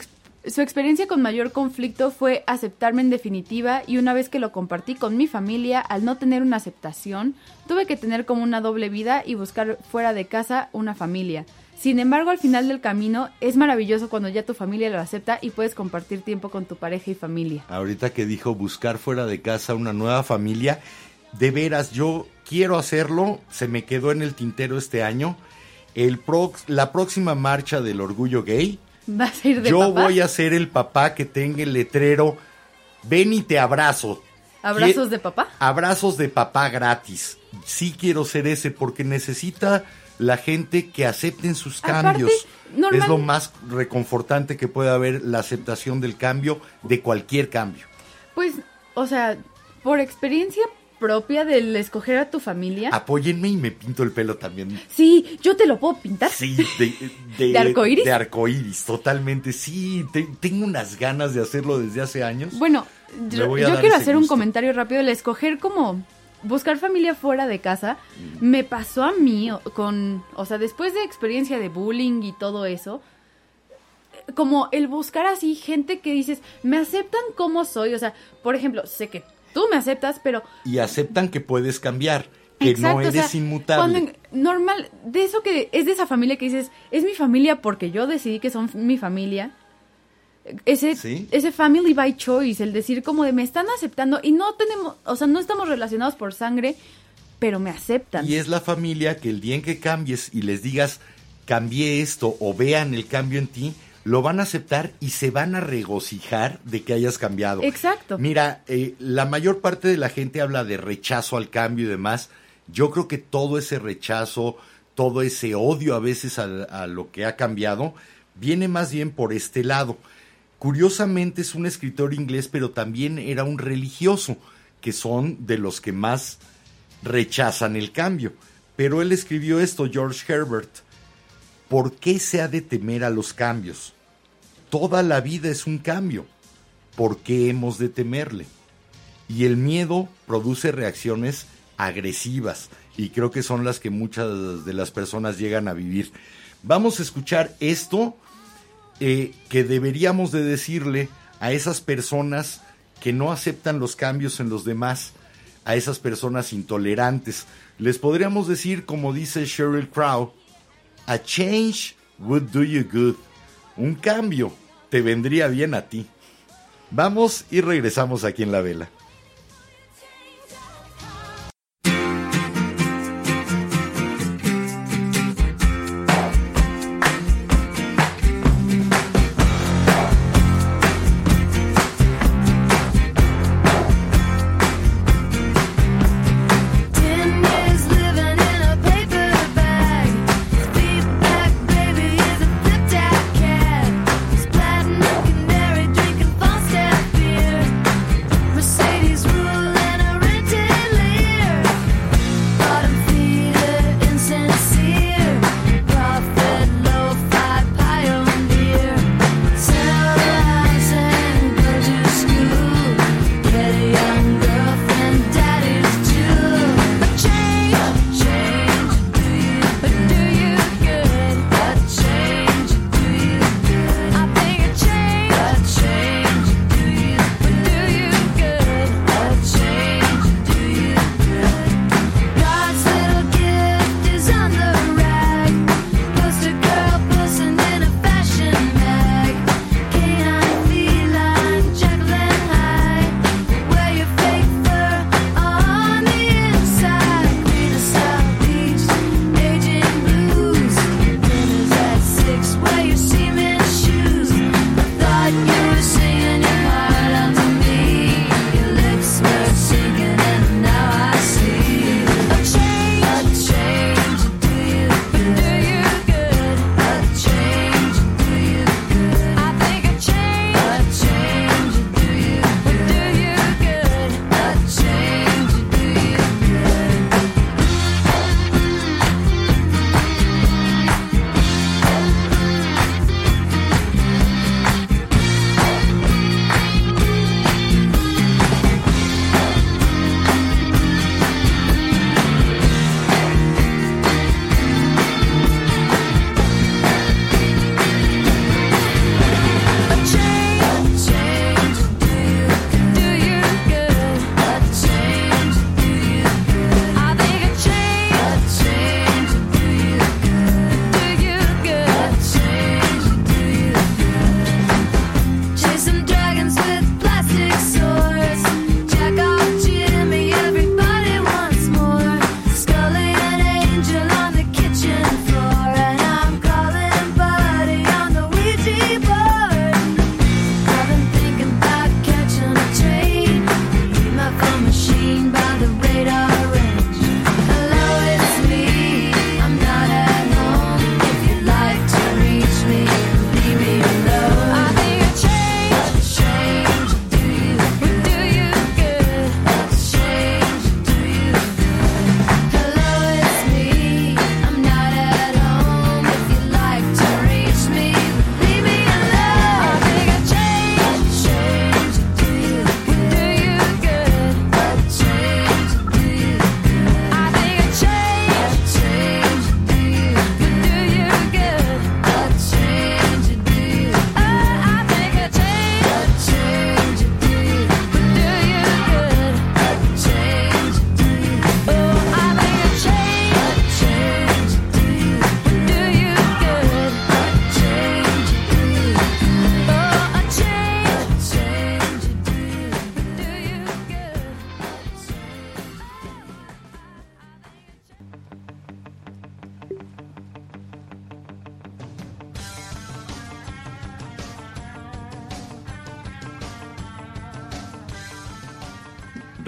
su experiencia con mayor conflicto fue aceptarme en definitiva y una vez que lo compartí con mi familia, al no tener una aceptación, tuve que tener como una doble vida y buscar fuera de casa una familia. Sin embargo, al final del camino es maravilloso cuando ya tu familia lo acepta y puedes compartir tiempo con tu pareja y familia. Ahorita que dijo buscar fuera de casa una nueva familia, de veras yo quiero hacerlo, se me quedó en el tintero este año. El prox- la próxima marcha del orgullo gay, ¿Vas a ir de yo papá? voy a ser el papá que tenga el letrero, ven y te abrazo. ¿Abrazos de papá? Abrazos de papá gratis. Sí quiero ser ese porque necesita la gente que acepten sus Aparte, cambios. normal- Es lo más reconfortante que puede haber la aceptación del cambio, de cualquier cambio. Pues, o sea, por experiencia propia del escoger a tu familia. Apóyenme y me pinto el pelo también. Sí, yo te lo puedo pintar. Sí, de, de, ¿De arcoíris? De arcoíris, totalmente. Sí, te- tengo unas ganas de hacerlo desde hace años. Bueno, yo, quiero hacer un comentario rápido. El escoger como buscar familia fuera de casa Mm. me pasó a mí con, o sea, después de experiencia de bullying y todo eso, como el buscar así gente que dices, me aceptan como soy, o sea, por ejemplo, sé que tú me aceptas, pero Y aceptan que puedes cambiar, que Exacto, no o eres sea, inmutable. Cuando normal, de eso que es de esa familia que dices, es mi familia porque yo decidí que son mi familia. Ese, Sí. ese family by choice, el decir como de me están aceptando y no tenemos, o sea, no estamos relacionados por sangre, pero me aceptan. Y es la familia que el día en que cambies y les digas, cambié esto o vean el cambio en ti, lo van a aceptar y se van a regocijar de que hayas cambiado. Exacto. Mira, eh, la mayor parte de la gente habla de rechazo al cambio y demás. Yo creo que todo ese rechazo, todo ese odio a veces a, a lo que ha cambiado, viene más bien por este lado. Curiosamente es un escritor inglés, pero también era un religioso, que son de los que más rechazan el cambio. Pero él escribió esto, George Herbert. ¿Por qué se ha de temer a los cambios? Toda la vida es un cambio. ¿Por qué hemos de temerle? Y el miedo produce reacciones agresivas y creo que son las que muchas de las personas llegan a vivir. Vamos a escuchar esto eh, que deberíamos de decirle a esas personas que no aceptan los cambios en los demás, a esas personas intolerantes. Les podríamos decir, como dice Sheryl Crow, a change would do you good. Un cambio te vendría bien a ti. Vamos y regresamos aquí en la vela.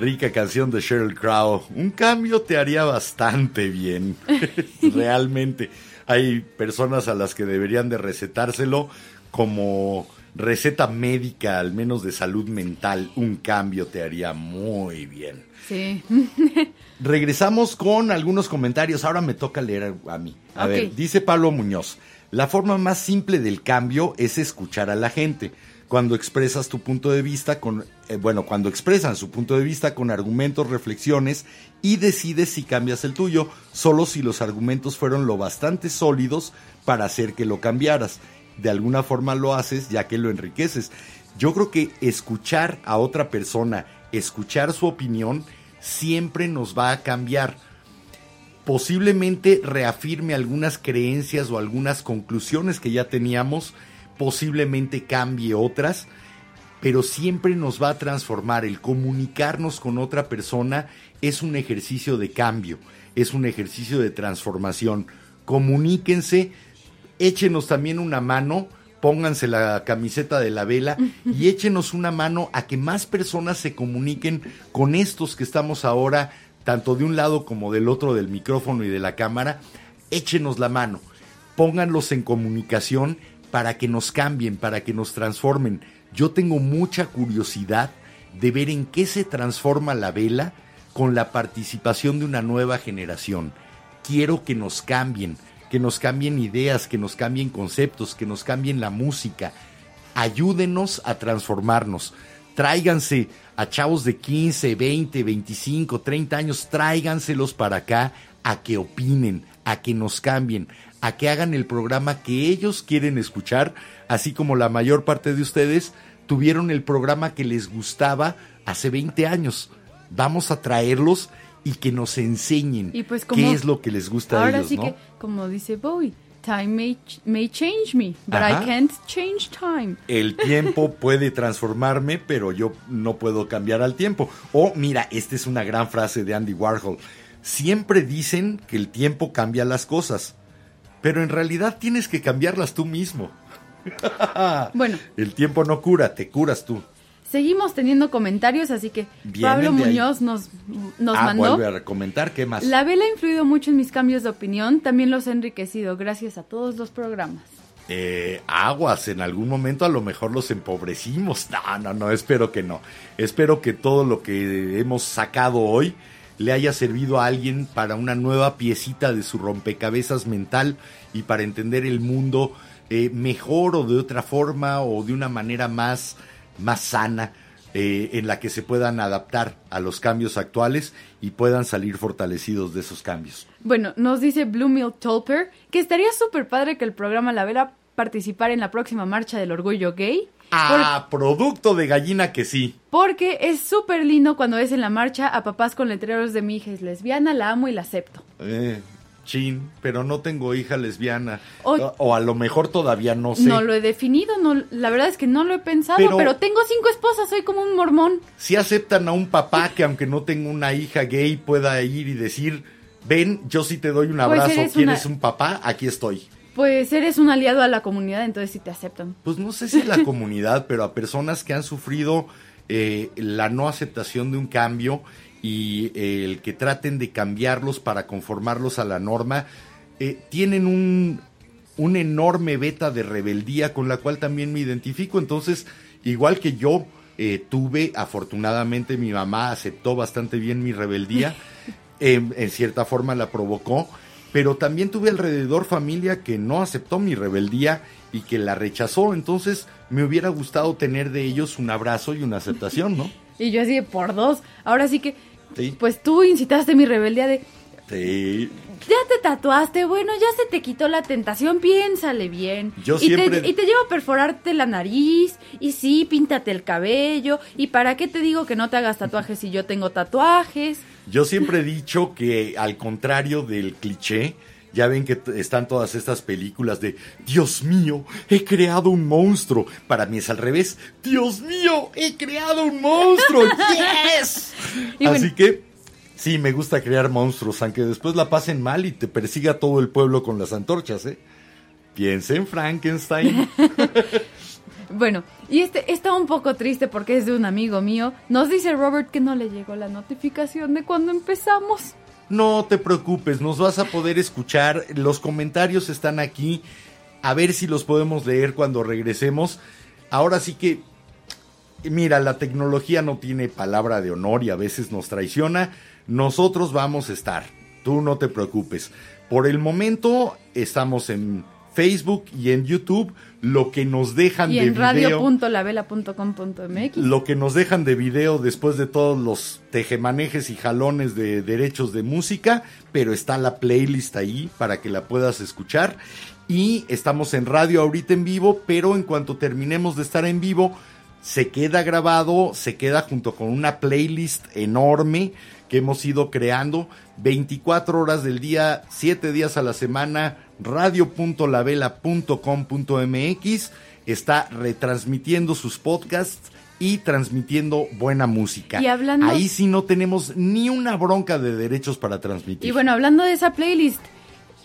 Rica canción de Sheryl Crow. Un cambio te haría bastante bien. Realmente. Hay personas a las que deberían de recetárselo como receta médica, al menos de salud mental. Un cambio te haría muy bien. Sí. Regresamos con algunos comentarios. Ahora me toca leer a mí. A ver, dice Pablo Muñoz. La forma más simple del cambio es escuchar a la gente. Cuando expresas tu punto de vista con, eh, bueno, cuando expresan su punto de vista con argumentos, reflexiones y decides si cambias el tuyo, solo si los argumentos fueron lo bastante sólidos para hacer que lo cambiaras. De alguna forma lo haces ya que lo enriqueces. Yo creo que escuchar a otra persona, escuchar su opinión, siempre nos va a cambiar posiblemente reafirme algunas creencias o algunas conclusiones que ya teníamos, posiblemente cambie otras, pero siempre nos va a transformar. El comunicarnos con otra persona es un ejercicio de cambio, es un ejercicio de transformación. Comuníquense, échenos también una mano, pónganse la camiseta de la vela y échenos una mano a que más personas se comuniquen con estos que estamos ahora, tanto de un lado como del otro del micrófono y de la cámara. Échenos la mano, pónganlos en comunicación para que nos cambien, para que nos transformen. Yo tengo mucha curiosidad de ver en qué se transforma la vela con la participación de una nueva generación. Quiero que nos cambien, que nos cambien ideas, que nos cambien conceptos, que nos cambien la música. Ayúdenos a transformarnos. Tráiganse a chavos de 15, 20, 25, 30 años, tráiganselos para acá a que opinen, a que nos cambien, a que hagan el programa que ellos quieren escuchar, así como la mayor parte de ustedes tuvieron el programa que les gustaba hace 20 años. Vamos a traerlos y que nos enseñen Y pues como- qué es lo que les gusta a Ahora ellos, sí ¿no? que, como dice Bowie, time may, may change me, but Ajá. I can't change time. El tiempo puede transformarme, pero yo no puedo cambiar al tiempo. O mira, esta es una gran frase de Andy Warhol. Siempre dicen que el tiempo cambia las cosas, pero en realidad tienes que cambiarlas tú mismo. Bueno, El tiempo no cura, te curas tú. seguimos teniendo comentarios, así que Pablo ahí. Muñoz nos, nos ah, mandó. vuelve a comentar, ¿qué más? La vela ha influido mucho en mis cambios de opinión, también los ha enriquecido gracias a todos los programas. Eh, aguas, en algún momento a lo mejor los empobrecimos. No, no, no, espero que no. Espero que todo lo que hemos sacado hoy le haya servido a alguien para una nueva piecita de su rompecabezas mental y para entender el mundo eh, mejor o de otra forma o de una manera más, más sana eh, en la que se puedan adaptar a los cambios actuales y puedan salir fortalecidos de esos cambios. Bueno, nos dice Blue Mill Tolper que estaría súper padre que el programa La Vela participara en la próxima marcha del orgullo gay. Ah, producto de gallina que sí. Porque es súper lindo cuando ves en la marcha a papás con letreros de mi hija es lesbiana, la amo y la acepto. Eh, chin, pero no tengo hija lesbiana. O- O, a lo mejor todavía no sé. No lo he definido, no, la verdad es que no lo he pensado, Pero- pero, tengo cinco esposas, soy como un mormón. Si aceptan a un papá que aunque no tenga una hija gay pueda ir y decir, ven, yo sí te doy un Pues abrazo, eres ¿quieres una- un papá? Aquí estoy. Pues eres un aliado a la comunidad, entonces sí te aceptan. Pues no sé si la comunidad, pero a personas que han sufrido eh, la no aceptación de un cambio y eh, el que traten de cambiarlos para conformarlos a la norma, eh, tienen un, un enorme beta de rebeldía con la cual también me identifico. Entonces, igual que yo eh, tuve, afortunadamente mi mamá aceptó bastante bien mi rebeldía, en, en cierta forma la provocó, pero también tuve alrededor familia que no aceptó mi rebeldía y que la rechazó, entonces me hubiera gustado tener de ellos un abrazo y una aceptación, ¿no? Y yo así de por dos. Ahora sí que, Sí. pues tú incitaste mi rebeldía de, Sí. ya te tatuaste, bueno, ya se te quitó la tentación, piénsale bien. Yo y siempre- Te, y te llevo a perforarte la nariz, y sí, píntate el cabello, y para qué te digo que no te hagas tatuajes si yo tengo tatuajes. Yo siempre he dicho que al contrario del cliché, ya ven que están todas estas películas de Dios mío, he creado un monstruo. Para mí es al revés. Dios mío, he creado un monstruo. Yes. Y Así bueno. que sí, me gusta crear monstruos, aunque después la pasen mal y te persiga todo el pueblo con las antorchas, ¿eh? Piensa en Frankenstein. Bueno, y este está un poco triste porque es de un amigo mío. Nos dice Robert que no le llegó la notificación de cuando empezamos. No te preocupes, nos vas a poder escuchar. Los comentarios están aquí. A ver si los podemos leer cuando regresemos. Ahora sí que, mira, la tecnología no tiene palabra de honor y a veces nos traiciona. Nosotros vamos a estar. Tú no te preocupes. Por el momento estamos en Facebook y en YouTube. Lo que nos dejan Y de en video. radio.lavela.com.mx. Lo que nos dejan de video después de todos los tejemanejes y jalones de derechos de música, pero está la playlist ahí para que la puedas escuchar. Y estamos en radio ahorita en vivo, pero en cuanto terminemos de estar en vivo, se queda grabado, se queda junto con una playlist enorme que hemos ido creando 24 horas del día, 7 días a la semana, radio.lavela.com.mx está retransmitiendo sus podcasts y transmitiendo buena música. Y hablando- Ahí sí no tenemos ni una bronca de derechos para transmitir. Y bueno, hablando de esa playlist,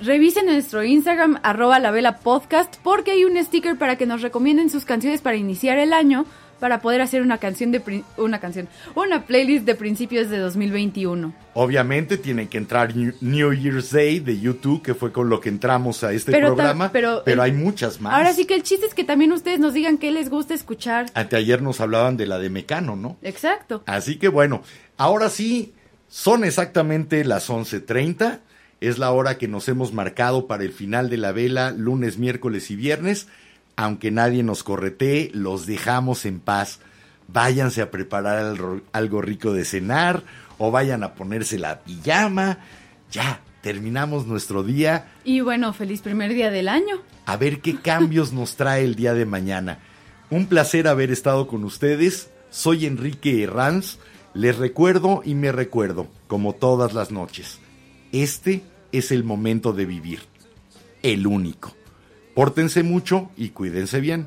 revisen nuestro Instagram, arroba la vela podcast, porque hay un sticker para que nos recomienden sus canciones para iniciar el año, para poder hacer una canción de una canción, una playlist de principios de 2021. Obviamente tienen que entrar New Year's Day de YouTube, que fue con lo que entramos a este Pero programa, pero pero, el- hay muchas más. Ahora sí que el chiste es que también ustedes nos digan qué les gusta escuchar. Anteayer nos hablaban de la de Mecano, ¿no? Exacto. Así que bueno, ahora sí, son exactamente las 11.30. Es la hora que nos hemos marcado para el final de la vela, lunes, miércoles y viernes. Aunque nadie nos corretee, los dejamos en paz. Váyanse a preparar algo, rico de cenar o vayan a ponerse la pijama. Ya, terminamos nuestro día. Y bueno, feliz primer día del año. A ver qué cambios nos trae el día de mañana. Un placer haber estado con ustedes. Soy Enrique Herranz. Les recuerdo y me recuerdo, como todas las noches. Este es el momento de vivir. El único. Pórtense mucho y cuídense bien.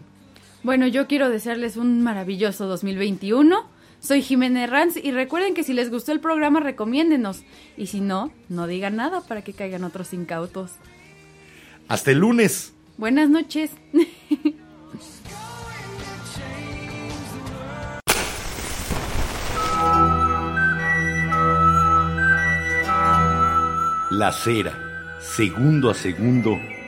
Bueno, yo quiero desearles un maravilloso 2021. Soy Jimena Ranz y recuerden que si les gustó el programa, recomiéndenos. Y si no, no digan nada para que caigan otros incautos. Hasta el lunes. Buenas noches. La cera, segundo a segundo,